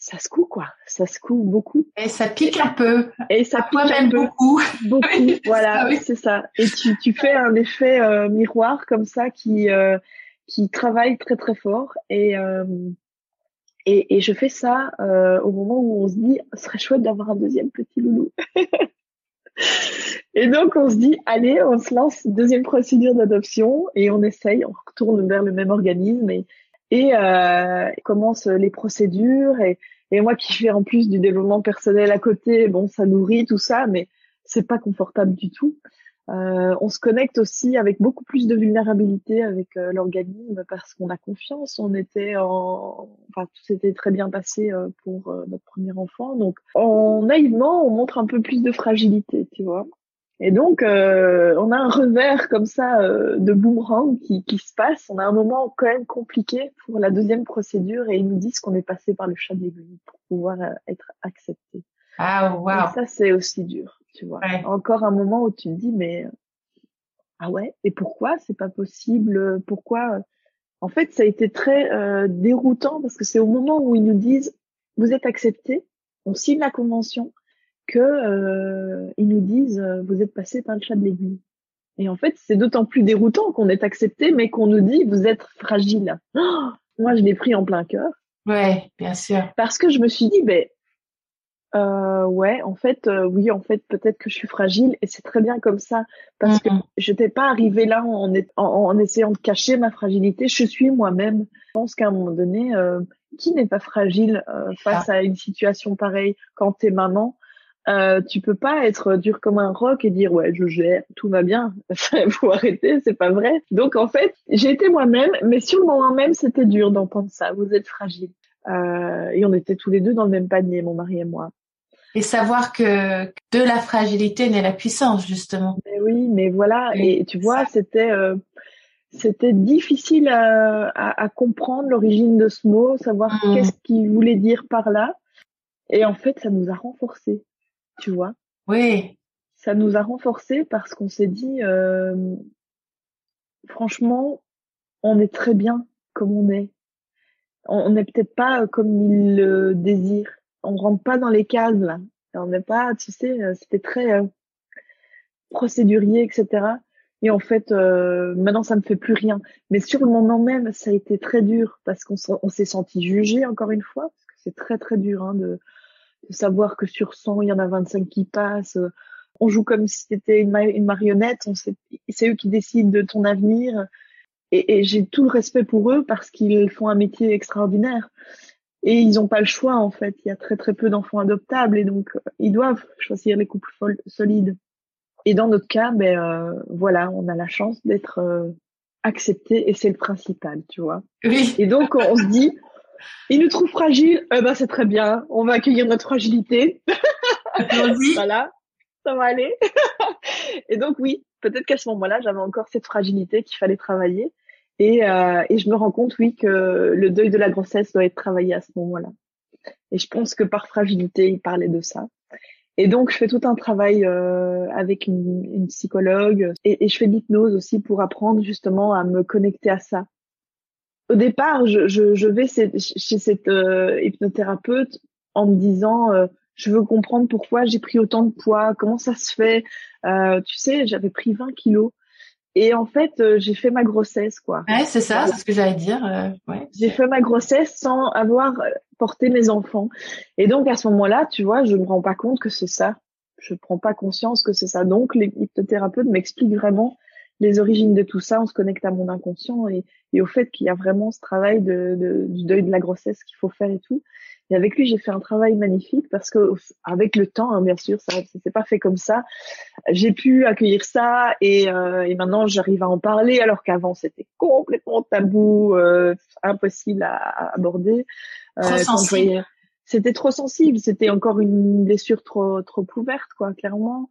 [SPEAKER 2] ça se coud quoi, ça se coud beaucoup.
[SPEAKER 1] Et ça pique un peu.
[SPEAKER 2] Et ça pique un peu.
[SPEAKER 1] beaucoup.
[SPEAKER 2] Beaucoup, voilà, c'est ça. Et tu, tu fais un effet euh, miroir comme ça qui qui travaille très très fort et et, et, je fais ça euh, au moment où on se dit, ce serait chouette d'avoir un deuxième petit loulou. [laughs] et donc on se dit, allez, on se lance deuxième procédure d'adoption et on essaye, on retourne vers le même organisme et, et euh, commence les procédures. Et, et moi qui fais en plus du développement personnel à côté, bon, ça nourrit tout ça, mais c'est pas confortable du tout. Euh, on se connecte aussi avec beaucoup plus de vulnérabilité avec euh, l'organisme parce qu'on a confiance. On était en, enfin tout s'était très bien passé euh, pour notre premier enfant, donc en naïvement on montre un peu plus de fragilité, tu vois. Et donc on a un revers comme ça de boomerang qui, qui se passe. On a un moment quand même compliqué pour la deuxième procédure et ils nous disent qu'on est passé par le chat de l'aiguille pour pouvoir être accepté.
[SPEAKER 1] Ah wow.
[SPEAKER 2] ça c'est aussi dur tu vois. Encore un moment où tu te dis, mais ah ouais, et pourquoi? C'est pas possible Pourquoi? En fait, ça a été très euh, déroutant parce que c'est au moment où ils nous disent, vous êtes accepté, on signe la convention, que euh, ils nous disent, vous êtes passé par le chat de l'aiguille. Et en fait, c'est d'autant plus déroutant qu'on est accepté, mais qu'on nous dit, vous êtes fragile. moi, je l'ai pris en plein cœur.
[SPEAKER 1] Ouais, bien sûr.
[SPEAKER 2] Parce que je me suis dit, ben, euh, ouais, en fait, euh, oui, en fait, peut-être que je suis fragile et c'est très bien comme ça parce que mm-hmm. je n'étais pas arrivée là en, en, en, essayant de cacher ma fragilité. Je suis moi-même. Je pense qu'à un moment donné, euh, qui n'est pas fragile euh, face ah. à une situation pareille quand t'es maman? Euh, tu peux pas être dur comme un roc et dire ouais je gère tout va bien [laughs] faut arrêter c'est pas vrai donc en fait j'ai été moi-même mais sur le moment même c'était dur d'entendre ça vous êtes fragile euh, et on était tous les deux dans le même panier mon mari et moi
[SPEAKER 1] et savoir que de la fragilité naît la puissance, justement.
[SPEAKER 2] Mais oui, mais voilà. Et, tu vois, c'était euh, c'était difficile à, à, à comprendre l'origine de ce mot, savoir mmh. qu'est-ce qu'il voulait dire par là. Et en fait, ça nous a renforcés, tu vois.
[SPEAKER 1] Oui.
[SPEAKER 2] Ça nous a renforcés parce qu'on s'est dit, euh, franchement, on est très bien comme on est. On n'est peut-être pas comme il le désire on rentre pas dans les cases là. On n'est pas, tu sais, euh, c'était très euh, procédurier, etc. Et en fait, euh, maintenant, ça ne fait plus rien. Mais sur le moment même, ça a été très dur parce qu'on s'est senti jugé encore une fois, parce que c'est très très dur hein, de, de, savoir que sur 100, il y en a 25 qui passent. On joue comme si c'était une, une, marionnette. C'est eux qui décident de ton avenir. Et, et j'ai tout le respect pour eux parce qu'ils font un métier extraordinaire et ils n'ont pas le choix en fait. Il y a très très peu d'enfants adoptables et donc euh, ils doivent choisir les couples solides. Et dans notre cas, ben euh, voilà, on a la chance d'être euh, accepté et c'est le principal, tu vois.
[SPEAKER 1] Oui.
[SPEAKER 2] Et donc on se dit, ils nous trouvent fragiles, eh ben c'est très bien, on va accueillir notre fragilité. [laughs] voilà, ça va aller. [laughs] et donc oui, peut-être qu'à ce moment-là, j'avais encore cette fragilité qu'il fallait travailler. Et, euh, et je me rends compte, oui, que le deuil de la grossesse doit être travaillé à ce moment-là. Et je pense que par fragilité, il parlait de ça. Et donc, je fais tout un travail euh, avec une, une, psychologue et, et je fais de l'hypnose aussi pour apprendre justement à me connecter à ça. Au départ, je, je, je vais chez cette euh, hypnothérapeute en me disant, euh, je veux comprendre pourquoi j'ai pris autant de poids, comment ça se fait. Euh, tu sais, j'avais pris 20 kilos et en fait, j'ai fait ma grossesse, quoi.
[SPEAKER 1] Ouais, c'est ça, c'est ce que j'allais dire. Ouais.
[SPEAKER 2] J'ai fait ma grossesse sans avoir porté mes enfants. Et donc à ce moment-là, tu vois, je me rends pas compte que c'est ça. Je prends pas conscience que c'est ça. Donc l'hypnothérapeute m'explique vraiment les origines de tout ça. On se connecte à mon inconscient et, et au fait qu'il y a vraiment ce travail de, de, du deuil de la grossesse qu'il faut faire et tout. Et avec lui, j'ai fait un travail magnifique parce que avec le temps, hein, bien sûr, ça, ça s'est pas fait comme ça. J'ai pu accueillir ça et, euh, et maintenant j'arrive à en parler alors qu'avant c'était complètement tabou, euh, impossible à, à aborder.
[SPEAKER 1] Euh, sensible.
[SPEAKER 2] C'était trop sensible, c'était encore une blessure trop trop ouverte, quoi, clairement.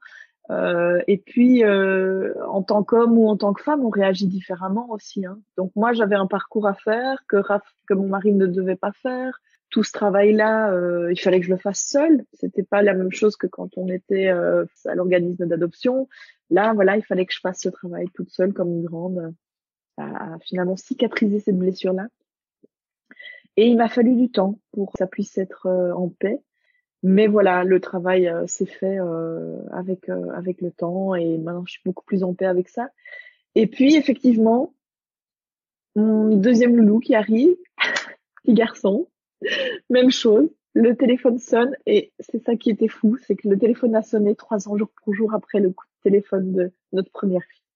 [SPEAKER 2] Euh, et puis, euh, en tant qu'homme ou en tant que femme, on réagit différemment aussi. Hein. Donc moi, j'avais un parcours à faire que, Raph, que mon mari ne devait pas faire tout ce travail-là, euh, il fallait que je le fasse seule. C'était pas la même chose que quand on était euh, à l'organisme d'adoption. Là, voilà, il fallait que je fasse ce travail toute seule comme une grande à, finalement cicatriser cette blessure-là. Et il m'a fallu du temps pour que ça puisse être euh, en paix. Mais voilà, le travail euh, s'est fait avec avec le temps et maintenant je suis beaucoup plus en paix avec ça. Et puis effectivement, mon deuxième loulou qui arrive, [laughs] petit garçon, [laughs] même chose. Le téléphone sonne et c'est ça qui était fou, c'est que le téléphone a sonné trois ans jour pour jour après le coup de téléphone de notre première fille.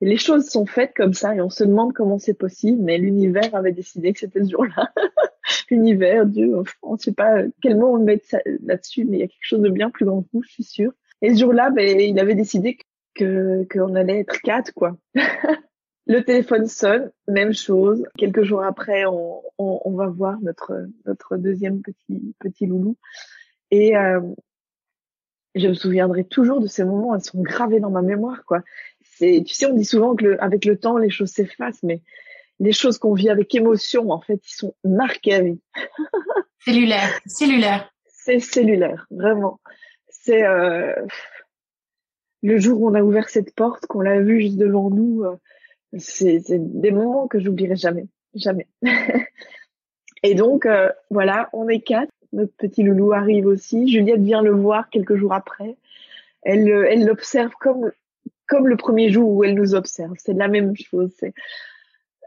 [SPEAKER 2] Les choses sont faites comme ça et on se demande comment c'est possible, mais l'univers avait décidé que c'était ce jour-là. [laughs] l'univers, Dieu, on ne sait pas quel mot on met là-dessus, mais il y a quelque chose de bien plus grand que vous, je suis sûre. Et ce jour-là, ben, il avait décidé que qu'on allait être quatre, quoi. [laughs] Le téléphone sonne, même chose. Quelques jours après, on, on, va voir notre notre deuxième petit petit loulou. Et euh, je me souviendrai toujours de ces moments. Elles sont gravées dans ma mémoire, quoi. C'est, tu sais, on dit souvent que le, avec le temps, les choses s'effacent, mais les choses qu'on vit avec émotion, en fait, ils sont marqués à vie. [laughs]
[SPEAKER 1] cellulaire, cellulaire.
[SPEAKER 2] C'est cellulaire, vraiment. C'est euh, le jour où on a ouvert cette porte, qu'on l'a vu juste devant nous. Euh, c'est des moments que j'oublierai jamais, jamais. [laughs] et donc euh, voilà, on est quatre. Notre petit loulou arrive aussi. Juliette vient le voir quelques jours après. Elle, elle l'observe comme comme le premier jour où elle nous observe. C'est la même chose.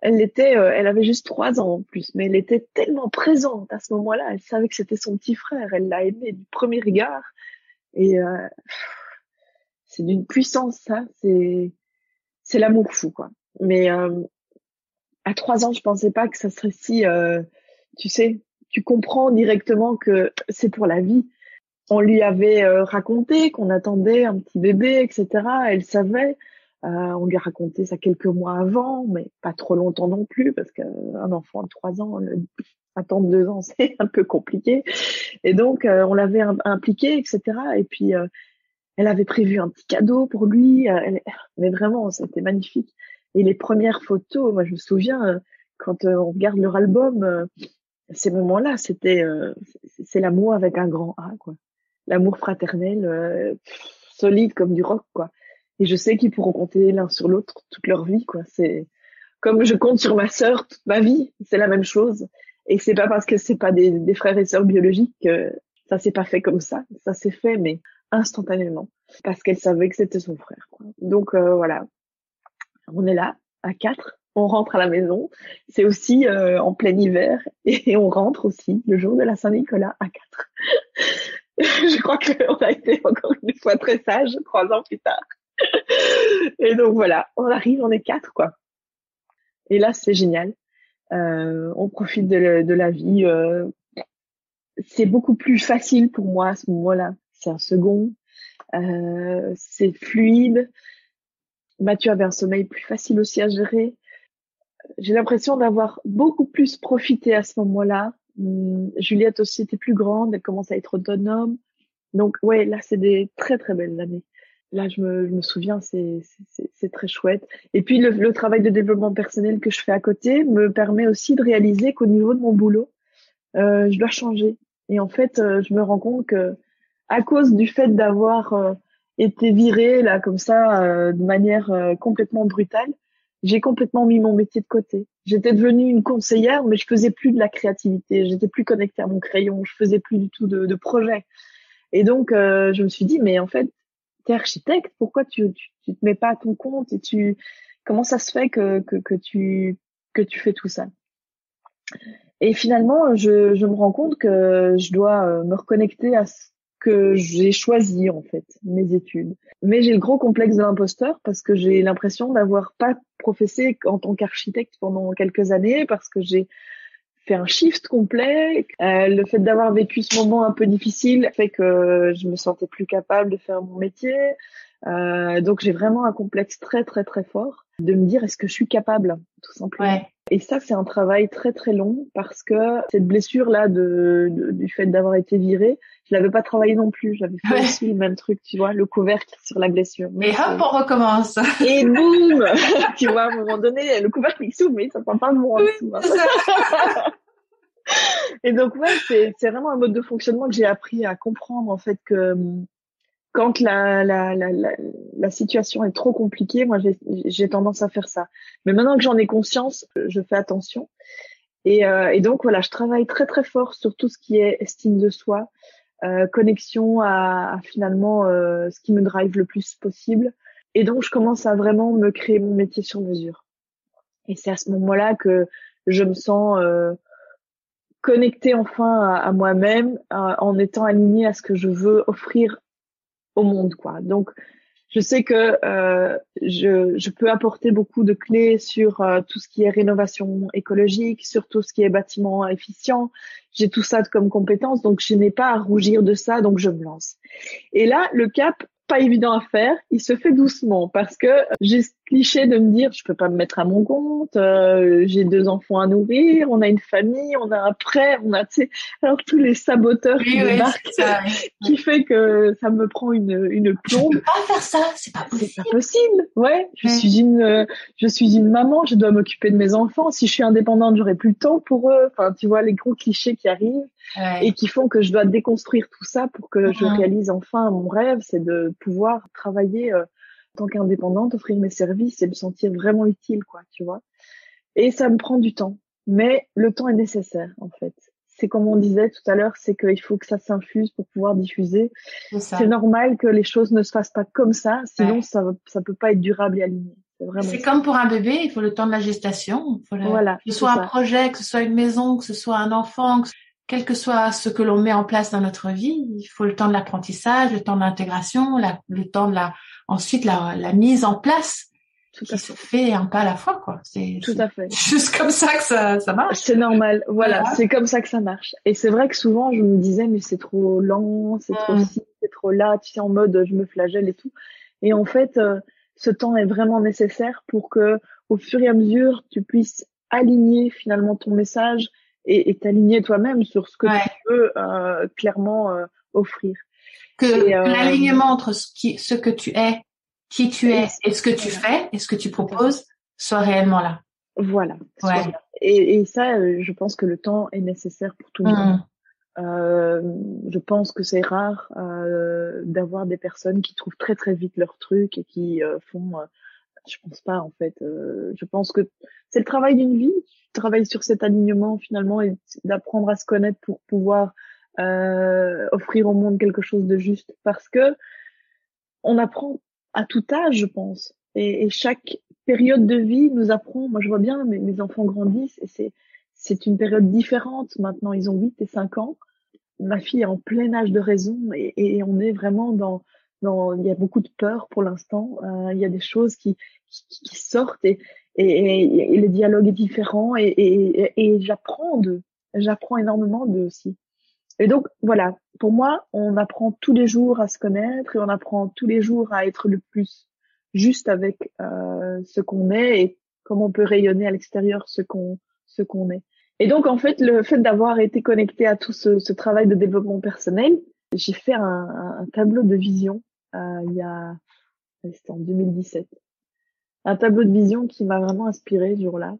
[SPEAKER 2] Elle était, euh, elle avait juste trois ans en plus, mais elle était tellement présente à ce moment-là. Elle savait que c'était son petit frère. Elle l'a aimé du premier regard. Et euh, c'est d'une puissance, ça. C'est c'est l'amour fou, quoi. Mais euh, à trois ans, je pensais pas que ça serait si, euh, tu sais, tu comprends directement que c'est pour la vie. On lui avait euh, raconté qu'on attendait un petit bébé, etc. Elle savait. on lui a raconté ça quelques mois avant, mais pas trop longtemps non plus, parce qu'un enfant de trois ans, attendre deux ans, [laughs] c'est un peu compliqué. Et donc, on l'avait impliqué, etc. Et puis, elle avait prévu un petit cadeau pour lui. mais vraiment, c'était magnifique. Et les premières photos, moi je me souviens euh, quand euh, on regarde leur album, euh, ces moments-là, c'était c'est l'amour avec un grand A quoi. L'amour fraternel solide comme du rock quoi. Et je sais qu'ils pourront compter l'un sur l'autre toute leur vie quoi. C'est comme je compte sur ma sœur toute ma vie, c'est la même chose. Et c'est pas parce que c'est pas des, frères et sœurs biologiques que ça s'est pas fait comme ça. Ça s'est fait mais instantanément parce qu'elle savait que c'était son frère. Quoi. Donc voilà, on est là à quatre, on rentre à la maison. C'est aussi euh, en plein hiver et on rentre aussi le jour de la Saint-Nicolas à quatre. [laughs] je crois qu'on a été encore une fois très sage trois ans plus tard. [laughs] et donc voilà, on arrive, on est quatre quoi. Et là c'est génial. Euh, on profite de, la vie. Euh, c'est beaucoup plus facile pour moi à ce moment-là. C'est un second. c'est fluide. Mathieu avait un sommeil plus facile aussi à gérer. J'ai l'impression d'avoir beaucoup plus profité à ce moment-là. Hum, Juliette aussi était plus grande, elle commence à être autonome. Donc ouais, là c'est des très très belles années. Là je me, je me souviens, c'est c'est très chouette. Et puis le, le, travail de développement personnel que je fais à côté me permet aussi de réaliser qu'au niveau de mon boulot, euh, je dois changer. Et en fait, euh, je me rends compte que à cause du fait d'avoir euh, été virée là comme ça euh, de manière euh, complètement brutale, j'ai complètement mis mon métier de côté. J'étais devenue une conseillère, mais je faisais plus de la créativité. J'étais plus connectée à mon crayon. Je faisais plus du tout de, de projet. Et donc, euh, je me suis dit, mais en fait, t'es architecte. Pourquoi tu, tu, te mets pas à ton compte et tu comment ça se fait que que, que tu que tu fais tout ça? Et finalement, je, je me rends compte que je dois me reconnecter à que j'ai choisi en fait mes études. Mais j'ai le gros complexe de l'imposteur parce que j'ai l'impression d'avoir pas professé en tant qu'architecte pendant quelques années parce que j'ai fait un shift complet. Euh, le fait d'avoir vécu ce moment un peu difficile fait que je me sentais plus capable de faire mon métier. Euh, donc j'ai vraiment un complexe très très très fort de me dire est-ce que je suis capable tout simplement? Et ça c'est un travail très très long parce que cette blessure là de, du fait d'avoir été virée, je l'avais pas travaillé non plus. J'avais fait aussi le même truc, tu vois, le couvercle sur la blessure.
[SPEAKER 1] Mais et hop, on recommence.
[SPEAKER 2] Et boum, [laughs] tu vois, à un moment donné, le couvercle il s'ouvre, mais ça prend pas dessous. Hein. [laughs] Et donc ouais, c'est c'est vraiment un mode de fonctionnement que j'ai appris à comprendre en fait que quand la la, la, la, situation est trop compliquée, moi j'ai tendance à faire ça. Mais maintenant que j'en ai conscience, je fais attention. Et, euh, et, donc voilà, je travaille très très fort sur tout ce qui est estime de soi, euh, connexion à, à finalement euh, ce qui me drive le plus possible. Et donc je commence à vraiment me créer mon métier sur mesure. Et c'est à ce moment-là que je me sens euh, connectée enfin à, moi-même en étant alignée à ce que je veux offrir au monde, quoi. Donc, je sais que euh, je, je, peux apporter beaucoup de clés sur euh, tout ce qui est rénovation écologique, sur tout ce qui est bâtiment efficient. J'ai tout ça comme compétence, donc je n'ai pas à rougir de ça, donc je me lance. Et là, le cap, pas évident à faire. Il se fait doucement parce que j'ai cliché de me dire je peux pas me mettre à mon compte, euh, j'ai deux enfants à nourrir, on a une famille, on a un prêt, on a tu sais alors tous les saboteurs qui débarquent, [laughs] qui fait que ça me prend une une plombe.
[SPEAKER 1] Je peux pas faire ça, c'est pas possible.
[SPEAKER 2] C'est pas possible. Ouais, je suis une je suis une maman, je dois m'occuper de mes enfants. Si je suis indépendante, j'aurai plus le temps pour eux. Enfin, tu vois les gros clichés qui arrivent et qui font que je dois déconstruire tout ça pour que je réalise enfin mon rêve, c'est de pouvoir travailler euh, tant qu'indépendante, offrir mes services et me sentir vraiment utile, quoi, tu vois. Et ça me prend du temps, mais le temps est nécessaire en fait. C'est comme on disait tout à l'heure, c'est qu'il faut que ça s'infuse pour pouvoir diffuser. C'est normal que les choses ne se fassent pas comme ça, sinon ça ça peut pas être durable et aligné.
[SPEAKER 1] C'est comme pour un bébé, il faut le temps de la gestation. Il faut voilà, que ce soit un projet, que ce soit une maison, que ce soit un enfant, que quel que soit ce que l'on met en place dans notre vie, il faut le temps de l'apprentissage, le temps de l'intégration, le temps de la, ensuite la, la mise en place tout qui se fait un pas à la fois, quoi. C'est
[SPEAKER 2] tout à fait. [laughs]
[SPEAKER 1] Juste comme ça que ça, ça marche.
[SPEAKER 2] C'est normal. Voilà, c'est comme ça que ça marche. Et c'est vrai que souvent je me disais mais c'est trop lent, c'est trop mm. ci, c'est trop là, tu sais en mode je me flagelle et tout. Et en fait, euh, ce temps est vraiment nécessaire pour que au fur et à mesure tu puisses aligner finalement ton message et t'aligner toi-même sur ce que tu veux euh, clairement euh, offrir.
[SPEAKER 1] Que euh, l'alignement entre ce, qui, ce que tu es, qui tu es et ce que tu fais et ce que tu proposes soit réellement là.
[SPEAKER 2] Voilà. Et, et, ça, je pense que le temps est nécessaire pour tout le monde. Mmh. Euh, je pense que c'est rare euh, d'avoir des personnes qui trouvent très très vite leur truc et qui font. Je pense pas en fait. je pense que c'est le travail d'une vie travailler sur cet alignement finalement et d'apprendre à se connaître pour pouvoir euh, offrir au monde quelque chose de juste. Parce que on apprend à tout âge je pense et, chaque période de vie nous apprend. Moi je vois bien mes, enfants grandissent et c'est c'est une période différente. Maintenant ils ont 8 et 5 ans. Ma fille est en plein âge de raison et on est vraiment dans dans il y a beaucoup de peur pour l'instant euh, il y a des choses qui, qui, qui sortent et, et, et, le dialogue est différent et, et, j'apprends de, j'apprends énormément de aussi. Et donc voilà, pour moi, on apprend tous les jours à se connaître et on apprend tous les jours à être le plus juste avec euh, ce qu'on est et comment on peut rayonner à l'extérieur ce qu'on ce qu'on est. Et donc en fait, le fait d'avoir été connecté à tout ce, ce travail de développement personnel, j'ai fait un, un, tableau de vision il y a c'était en 2017 un tableau de vision qui m'a vraiment inspiré ce jour-là.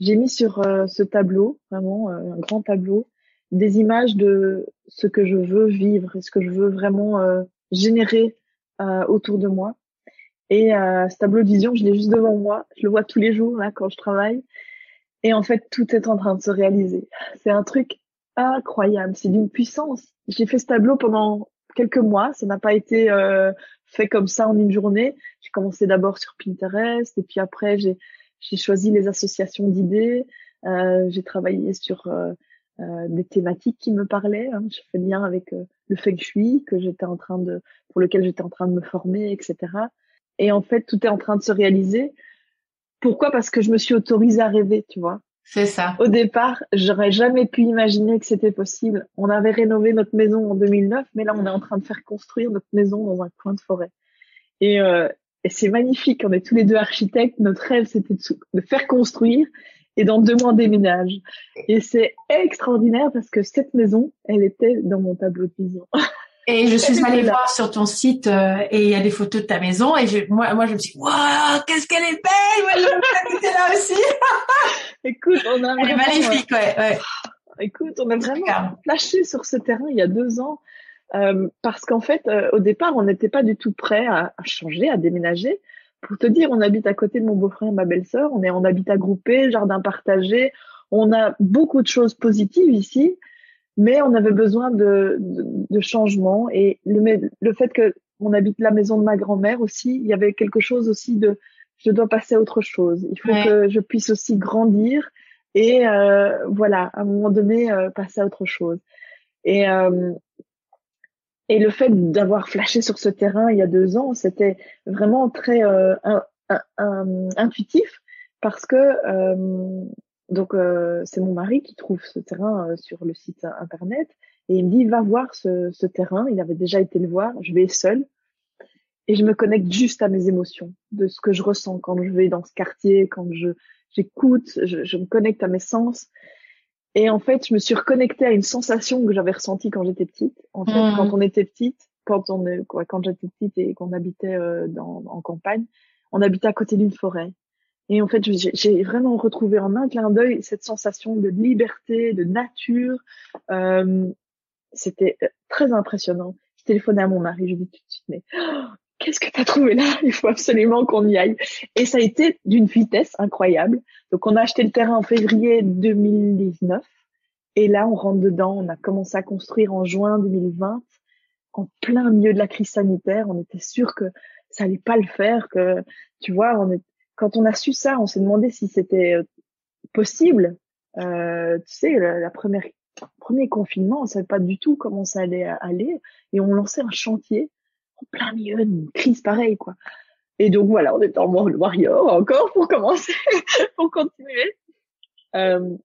[SPEAKER 2] J'ai mis sur euh, ce tableau, vraiment euh, un grand tableau, des images de ce que je veux vivre et ce que je veux vraiment euh, générer autour de moi. Et ce tableau de vision, je l'ai juste devant moi. Je le vois tous les jours là quand je travaille. Et en fait, tout est en train de se réaliser. C'est un truc incroyable. C'est d'une puissance. J'ai fait ce tableau pendant quelques mois. Ça n'a pas été euh, fait comme ça en une journée. J'ai commencé d'abord sur Pinterest et puis après j'ai j'ai choisi les associations d'idées. Euh, j'ai travaillé sur euh, euh des thématiques qui me parlaient. Hein. Je fais lien avec euh, le feng shui que j'étais en train de pour lequel j'étais en train de me former, etc. Et en fait, tout est en train de se réaliser. Pourquoi? Parce que je me suis autorisée à rêver, tu vois.
[SPEAKER 1] C'est ça.
[SPEAKER 2] Au départ, j'aurais jamais pu imaginer que c'était possible. On avait rénové notre maison en 2009, mais là, on est en train de faire construire notre maison dans un coin de forêt. Et, euh, et c'est magnifique. On est tous les deux architectes. Notre rêve, c'était de, faire construire et dans deux mois, déménage. Et c'est extraordinaire parce que cette maison, elle était dans mon tableau de vision. [laughs]
[SPEAKER 1] Et je suis allée voir sur ton site euh, et il y a des photos de ta maison et je, moi, moi je me suis dit, waouh, qu'est-ce qu'elle est belle Moi, je là aussi. [laughs]
[SPEAKER 2] Écoute, on a
[SPEAKER 1] Elle est magnifique, ouais. ouais.
[SPEAKER 2] écoute, on a vraiment flashé sur ce terrain il y a deux ans euh, parce qu'en fait, euh, au départ, on n'était pas du tout prêt à, à, changer, à déménager. Pour te dire, on habite à côté de mon beau-frère et ma belle-sœur, on est en habitat groupé, jardin partagé, on a beaucoup de choses positives ici, mais on avait besoin de, de, de changement et le, le fait que on habite la maison de ma grand-mère aussi, il y avait quelque chose aussi de je dois passer à autre chose. Il faut que je puisse aussi grandir et euh, voilà, à un moment donné, euh, passer à autre chose. Et, euh, et le fait d'avoir flashé sur ce terrain il y a deux ans, c'était vraiment très euh, un, un, intuitif parce que euh, donc c'est mon mari qui trouve ce terrain sur le site internet et il me dit va voir ce, ce terrain. Il avait déjà été le voir. Je vais seul et je me connecte juste à mes émotions, de ce que je ressens quand je vais dans ce quartier, quand je j'écoute, je, je, me connecte à mes sens. Et en fait, je me suis reconnectée à une sensation que j'avais ressentie quand j'étais petite. En fait, mmh. quand on était petite, quand on est, quand j'étais petite et qu'on habitait euh, dans, en campagne, on habitait à côté d'une forêt. Et en fait, j'ai vraiment retrouvé en un clin d'œil cette sensation de liberté, de nature. Euh, C'était euh, très impressionnant. Je téléphonais à mon mari, je lui dis tout de suite, mais qu'est-ce que tu as trouvé là? Il faut absolument qu'on y aille. Et ça a été d'une vitesse incroyable. Donc on a acheté le terrain en février 2019 et là on rentre dedans. On a commencé à construire en juin 2020 en plein milieu de la crise sanitaire. On était sûr que ça allait pas le faire. Que tu vois, on est... quand on a su ça, on s'est demandé si c'était euh, possible. Euh, tu sais, la, première premier confinement, on savait pas du tout comment ça allait aller et on lançait un chantier en plein milieu d'une crise pareille, quoi. Et donc voilà, on est en mode warrior encore pour commencer, [laughs] pour continuer. Euh,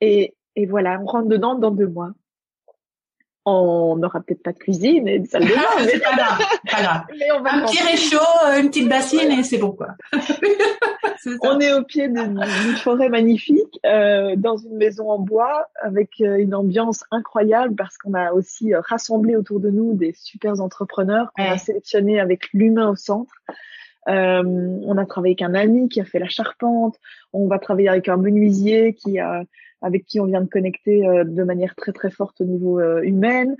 [SPEAKER 2] et, et voilà, on rentre dedans dans deux mois. On n'aura peut-être pas de cuisine et de salle de bain.
[SPEAKER 3] mais pas grave, pas grave. [laughs] Un petit réchaud, une petite bassine et c'est bon quoi. [laughs]
[SPEAKER 2] on est au pied d'une forêt magnifique, euh, dans une maison en bois, avec euh, une ambiance incroyable parce qu'on a aussi euh, rassemblé autour de nous des super entrepreneurs qu'on a sélectionnés avec l'humain au centre. Euh, on a travaillé avec un ami qui a fait la charpente. On va travailler avec un menuisier qui a, avec qui on vient de connecter euh, de manière très très forte au niveau humain,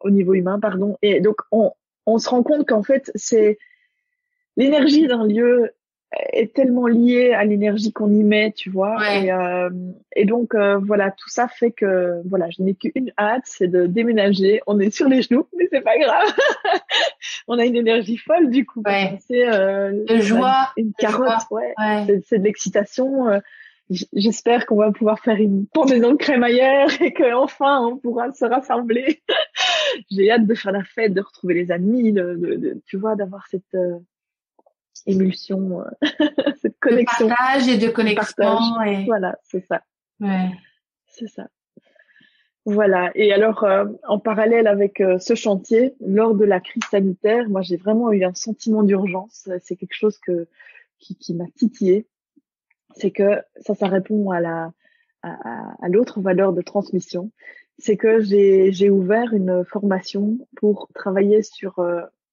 [SPEAKER 2] au niveau humain, pardon. Et donc on, on se rend compte qu'en fait c'est l'énergie d'un lieu est tellement liée à l'énergie qu'on y met, tu vois. Et, euh, et, donc euh, voilà, tout ça fait que voilà, je n'ai qu'une hâte, c'est de déménager. On est sur les genoux, mais c'est pas grave. [laughs] on a une énergie folle du coup.
[SPEAKER 3] C'est euh, de joie,
[SPEAKER 2] une carotte, ouais. C'est de l'excitation. Euh, j'espère qu'on va pouvoir faire une pendaison de crémaillère et que enfin on pourra se rassembler. [laughs] J'ai hâte de faire la fête, de retrouver les amis, de, de, de tu vois, d'avoir cette euh, émulsion, euh, [laughs] cette connexion.
[SPEAKER 3] De partage et de connexion. Et...
[SPEAKER 2] Voilà, c'est ça.
[SPEAKER 3] Ouais.
[SPEAKER 2] C'est ça. Voilà. Et alors, euh, en parallèle avec euh, ce chantier, lors de la crise sanitaire, moi, j'ai vraiment eu un sentiment d'urgence. C'est quelque chose que qui, qui m'a titillé. C'est que ça, ça répond à la à, à l'autre valeur de transmission. C'est que j'ai j'ai ouvert une formation pour travailler sur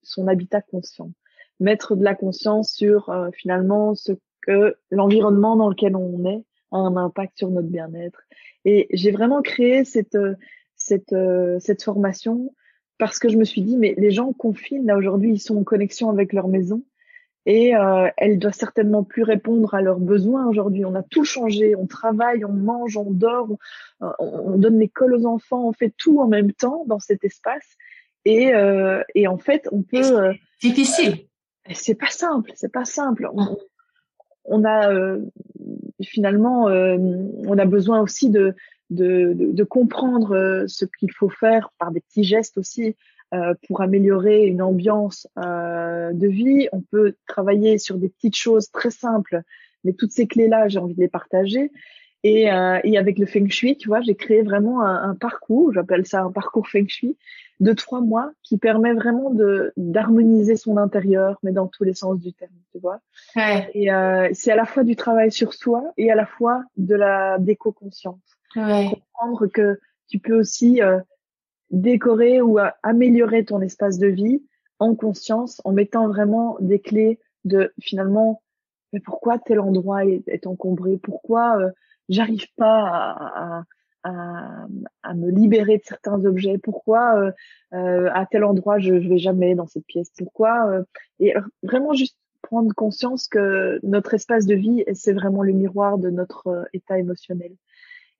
[SPEAKER 2] son habitat conscient mettre de la conscience sur euh, finalement ce que l'environnement dans lequel on est a un impact sur notre bien-être. Et j'ai vraiment créé cette cette euh, cette formation parce que je me suis dit mais les gens confinent là aujourd'hui ils sont en connexion avec leur maison et euh, elle doit certainement plus répondre à leurs besoins aujourd'hui. On a tout changé, on travaille, on mange, on dort, on, on donne l'école aux enfants, on fait tout en même temps dans cet espace. Et, euh, et en fait, on peut.
[SPEAKER 3] difficile
[SPEAKER 2] c'est pas simple, c'est pas simple. On, on a euh, finalement, euh, on a besoin aussi de de, de, de comprendre euh, ce qu'il faut faire par des petits gestes aussi pour améliorer une ambiance de vie. On peut travailler sur des petites choses très simples, mais toutes ces clés-là, j'ai envie de les partager. Et, et avec le Feng Shui, tu vois, j'ai créé vraiment un, un parcours, j'appelle ça un parcours Feng Shui, de trois mois qui permet vraiment de d'harmoniser son intérieur, mais dans tous les sens du terme, tu vois.
[SPEAKER 3] Ouais.
[SPEAKER 2] Et euh, c'est à la fois du travail sur soi et à la fois de la déco consciente.
[SPEAKER 3] Ouais.
[SPEAKER 2] Comprendre que tu peux aussi euh, décorer ou euh, améliorer ton espace de vie en conscience, en mettant vraiment des clés de finalement, mais pourquoi tel endroit est, encombré, pourquoi euh, j'arrive pas à, à, à, me libérer de certains objets. Pourquoi euh, euh, à tel endroit je, je vais jamais dans cette pièce? Pourquoi euh, Et vraiment juste prendre conscience que notre espace de vie, c'est vraiment le miroir de notre état émotionnel.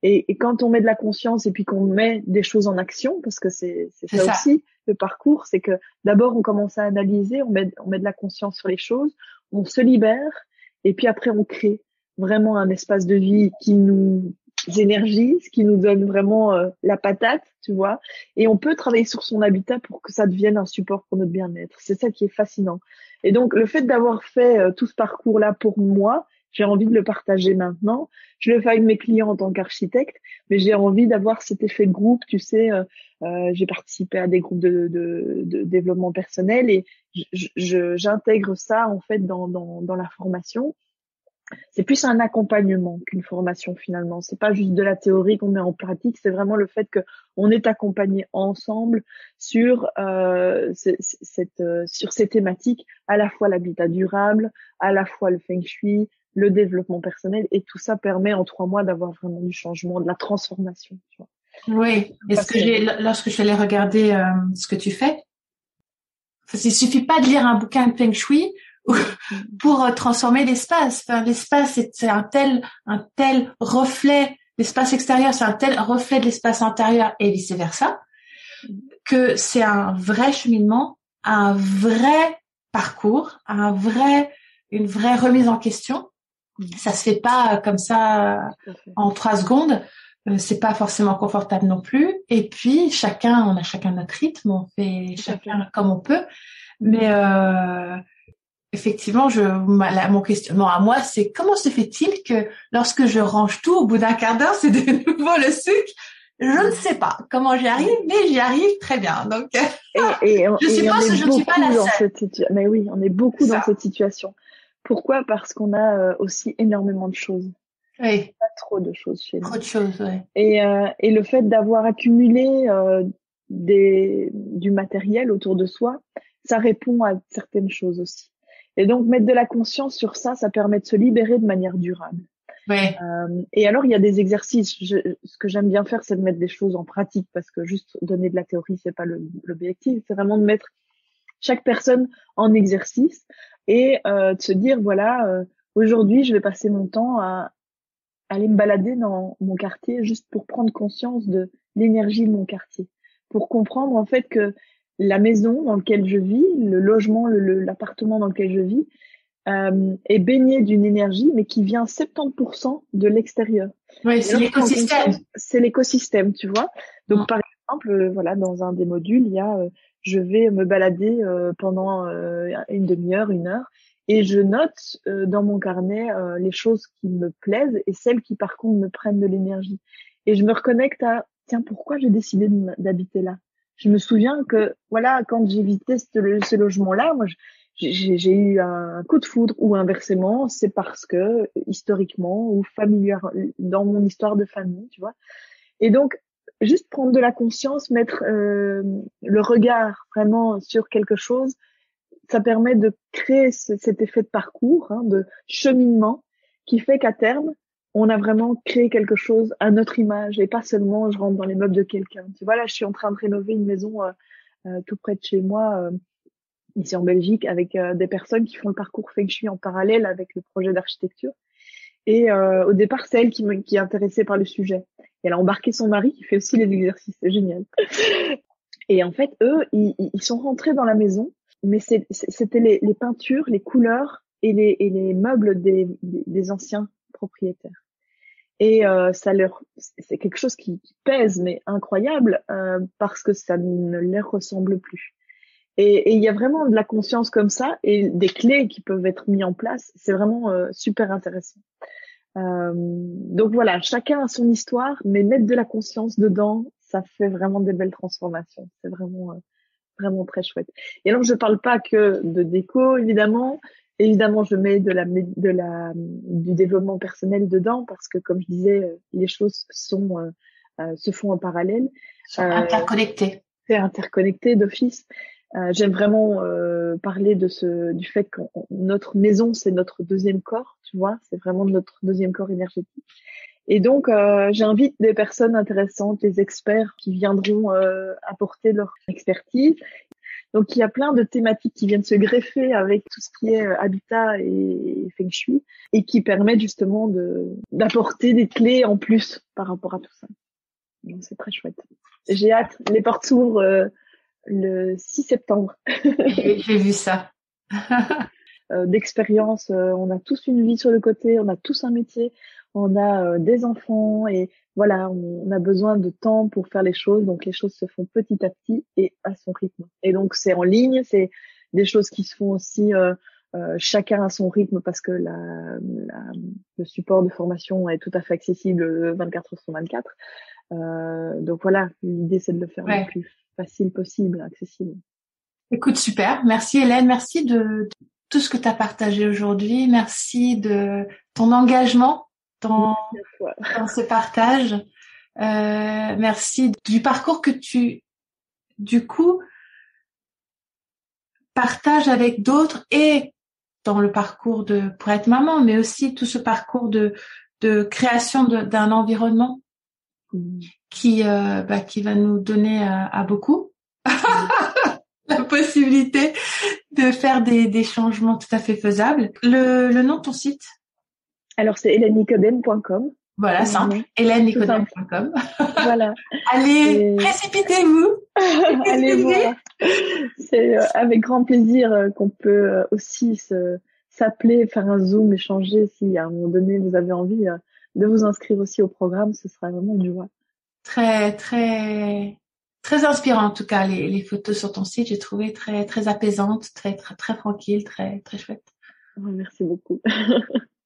[SPEAKER 2] Et, et, quand on met de la conscience et puis qu'on met des choses en action, parce que c'est ça, ça, aussi le parcours, c'est que d'abord on commence à analyser, on met, on met de la conscience sur les choses, on se libère, et puis après on crée vraiment un espace de vie qui nous énergies, ce qui nous donne vraiment euh, la patate, tu vois. Et on peut travailler sur son habitat pour que ça devienne un support pour notre bien-être. C'est ça qui est fascinant. Et donc, le fait d'avoir fait euh, tout ce parcours-là pour moi, j'ai envie de le partager maintenant. Je le fais avec mes clients en tant qu'architecte, mais j'ai envie d'avoir cet effet de groupe. Tu sais, euh, j'ai participé à des groupes de, de, de développement personnel et j'intègre ça en fait dans, dans, dans la formation c'est plus un accompagnement qu'une formation finalement. C'est pas juste de la théorie qu'on met en pratique, c'est vraiment le fait que on est accompagné ensemble sur euh, cette euh, sur ces thématiques, à la fois l'habitat durable, à la fois le feng shui, le développement personnel, et tout ça permet en trois mois d'avoir vraiment du changement, de la transformation. Tu vois.
[SPEAKER 1] Oui. Est-ce que j'ai lorsque je suis allée regarder euh, ce que tu fais, il suffit pas de lire un bouquin de feng shui [laughs] pour euh, transformer l'espace. Enfin, l'espace, c'est un tel, un tel reflet. L'espace extérieur, c'est un tel reflet de l'espace intérieur et vice versa, que c'est un vrai cheminement, un vrai parcours, un vrai, une vraie remise en question. Ça se fait pas comme ça en trois secondes. Euh, c'est pas forcément confortable non plus. Et puis chacun, on a chacun notre rythme, on fait chacun comme on peut. Mais euh, effectivement, je, mon questionnement à moi, c'est comment se fait-il que lorsque je range tout au bout d'un quart d'heure, c'est de [laughs] nouveau le sucre? Je ne sais pas comment j'y arrive, mais j'y arrive très bien. Donc,
[SPEAKER 2] et, [laughs] je suppose que je ne suis pas la seule. mais oui, on est beaucoup dans cette situation. Pourquoi? Parce qu'on a euh, aussi énormément de choses.
[SPEAKER 1] Oui.
[SPEAKER 2] Pas trop de choses chez
[SPEAKER 1] nous. Trop de choses, oui.
[SPEAKER 2] Et, euh, et le fait d'avoir accumulé euh, des, du matériel autour de soi, ça répond à certaines choses aussi. Et donc mettre de la conscience sur ça, ça permet de se libérer de manière durable.
[SPEAKER 1] Ouais.
[SPEAKER 2] Euh, et alors il y a des exercices. ce que j'aime bien faire, c'est de mettre des choses en pratique parce que juste donner de la théorie, c'est pas l'objectif. C'est vraiment de mettre chaque personne en exercice et euh, de se dire voilà, euh, aujourd'hui je vais passer mon temps à aller me balader dans mon quartier juste pour prendre conscience de l'énergie de mon quartier, pour comprendre en fait que la maison dans laquelle je vis, le logement, l'appartement dans lequel je vis, euh, est baigné d'une énergie, mais qui vient 70% de l'extérieur.
[SPEAKER 1] Oui, c'est l'écosystème.
[SPEAKER 2] C'est l'écosystème, tu vois. Donc, par exemple, euh, voilà, dans un des modules, il y a, euh, je vais me balader euh, pendant une demi-heure, une heure, et je note dans mon carnet les choses qui me plaisent et celles qui, par contre, me prennent de l'énergie. Et je me reconnecte à, tiens, pourquoi j'ai décidé d'habiter là? Je me souviens que voilà, quand j'ai visité ce, logement-là, moi, j'ai eu un coup de foudre ou inversement, c'est parce que historiquement ou familière dans mon histoire de famille, tu vois. Et donc, juste prendre de la conscience, mettre euh, le regard vraiment sur quelque chose, ça permet de créer cet effet de parcours, hein, de cheminement, qui fait qu'à terme, on a vraiment créé quelque chose à notre image et pas seulement je rentre dans les meubles de quelqu'un. Tu vois, là, je suis en train de rénover une maison euh, euh, tout près de chez moi, euh, ici en Belgique, avec des personnes qui font le parcours Feng Shui en parallèle avec le projet d'architecture. Et au départ, c'est elle qui, me, qui est intéressée par le sujet. Et elle a embarqué son mari qui fait aussi les exercices. C'est génial. [laughs] Et en fait, eux, ils, ils sont rentrés dans la maison, mais c'était les, les, peintures, les couleurs et les, et les meubles des, des anciens propriétaires. Et euh, ça leur, c'est quelque chose qui, pèse, mais incroyable, euh, parce que ça ne leur ressemble plus. Et il y a vraiment de la conscience comme ça et des clés qui peuvent être mis en place. C'est vraiment euh, super intéressant. Euh, donc voilà, chacun a son histoire, mais mettre de la conscience dedans, ça fait vraiment des belles transformations. C'est vraiment euh, vraiment très chouette. Et alors je parle pas que de déco évidemment, Évidemment, je mets de la, de la, du développement personnel dedans parce que, comme je disais, les choses sont, euh, euh se font en parallèle.
[SPEAKER 1] Sont euh, interconnectées.
[SPEAKER 2] C'est interconnecté d'office. Euh, J'aime vraiment euh, parler de ce, du fait que notre maison, c'est notre deuxième corps, tu vois, c'est vraiment notre deuxième corps énergétique. Et donc, euh, j'invite des personnes intéressantes, des experts qui viendront euh, apporter leur expertise. Donc, il y a plein de thématiques qui viennent se greffer avec tout ce qui est euh, habitat et feng shui et qui permettent justement de d'apporter des clés en plus par rapport à tout ça. Donc, c'est très chouette. J'ai hâte. Les portes s'ouvrent euh, le 6 septembre. [laughs]
[SPEAKER 1] J'ai vu ça. [laughs]
[SPEAKER 2] Euh, d'expérience, on a tous une vie sur le côté, on a tous un métier on a euh, des enfants et voilà, on, a besoin de temps pour faire les choses. Donc les choses se font petit à petit et à son rythme. Et donc c'est en ligne, c'est des choses qui se font aussi euh, euh, chacun à son rythme parce que la, le support de formation est tout à fait accessible 24 heures sur 24. Euh, donc voilà, l'idée c'est de le faire le plus facile possible, accessible.
[SPEAKER 1] Écoute, super. Merci Hélène. Merci de tout ce que tu as partagé aujourd'hui. Merci de ton engagement dans, dans ce partage. Euh, merci du parcours que tu, du coup, partages avec d'autres et dans le parcours de pour être maman, mais aussi tout ce parcours de de création d'un environnement qui euh, bah, qui va nous donner euh, à, beaucoup [laughs] la possibilité de faire des, des changements tout à fait faisables. Le, le nom de ton site?
[SPEAKER 2] Alors, c'est hélènenicodem.com.
[SPEAKER 1] Voilà, simple. hélènenicodem.com.
[SPEAKER 2] voilà. [laughs] [laughs]
[SPEAKER 1] Allez, précipitez-vous.
[SPEAKER 2] Allez voir. C'est euh, avec grand plaisir euh, qu'on peut euh, aussi s'appeler, faire un zoom, échanger. Si à un moment donné vous avez envie de vous inscrire aussi au programme, ce sera vraiment une joie.
[SPEAKER 1] Très, très, très inspirant en tout cas les, les photos sur ton site. J'ai trouvé très, très apaisantes, très, très, très tranquille, très, très chouette.
[SPEAKER 2] Merci beaucoup. [laughs]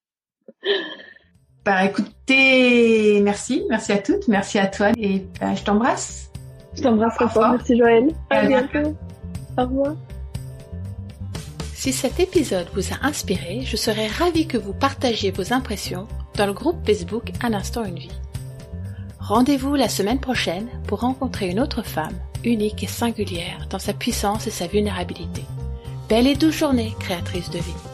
[SPEAKER 1] Bah écoutez, merci, merci à toutes, merci à toi et bah, je t'embrasse.
[SPEAKER 2] Je t'embrasse fort, merci Joël. À, bientôt. Au revoir.
[SPEAKER 4] Si cet épisode vous a inspiré, je serais ravie que vous partagiez vos impressions dans le groupe Facebook Un instant une vie. Rendez-vous la semaine prochaine pour rencontrer une autre femme, unique et singulière dans sa puissance et sa vulnérabilité. Belle et douce journée, créatrice de vie.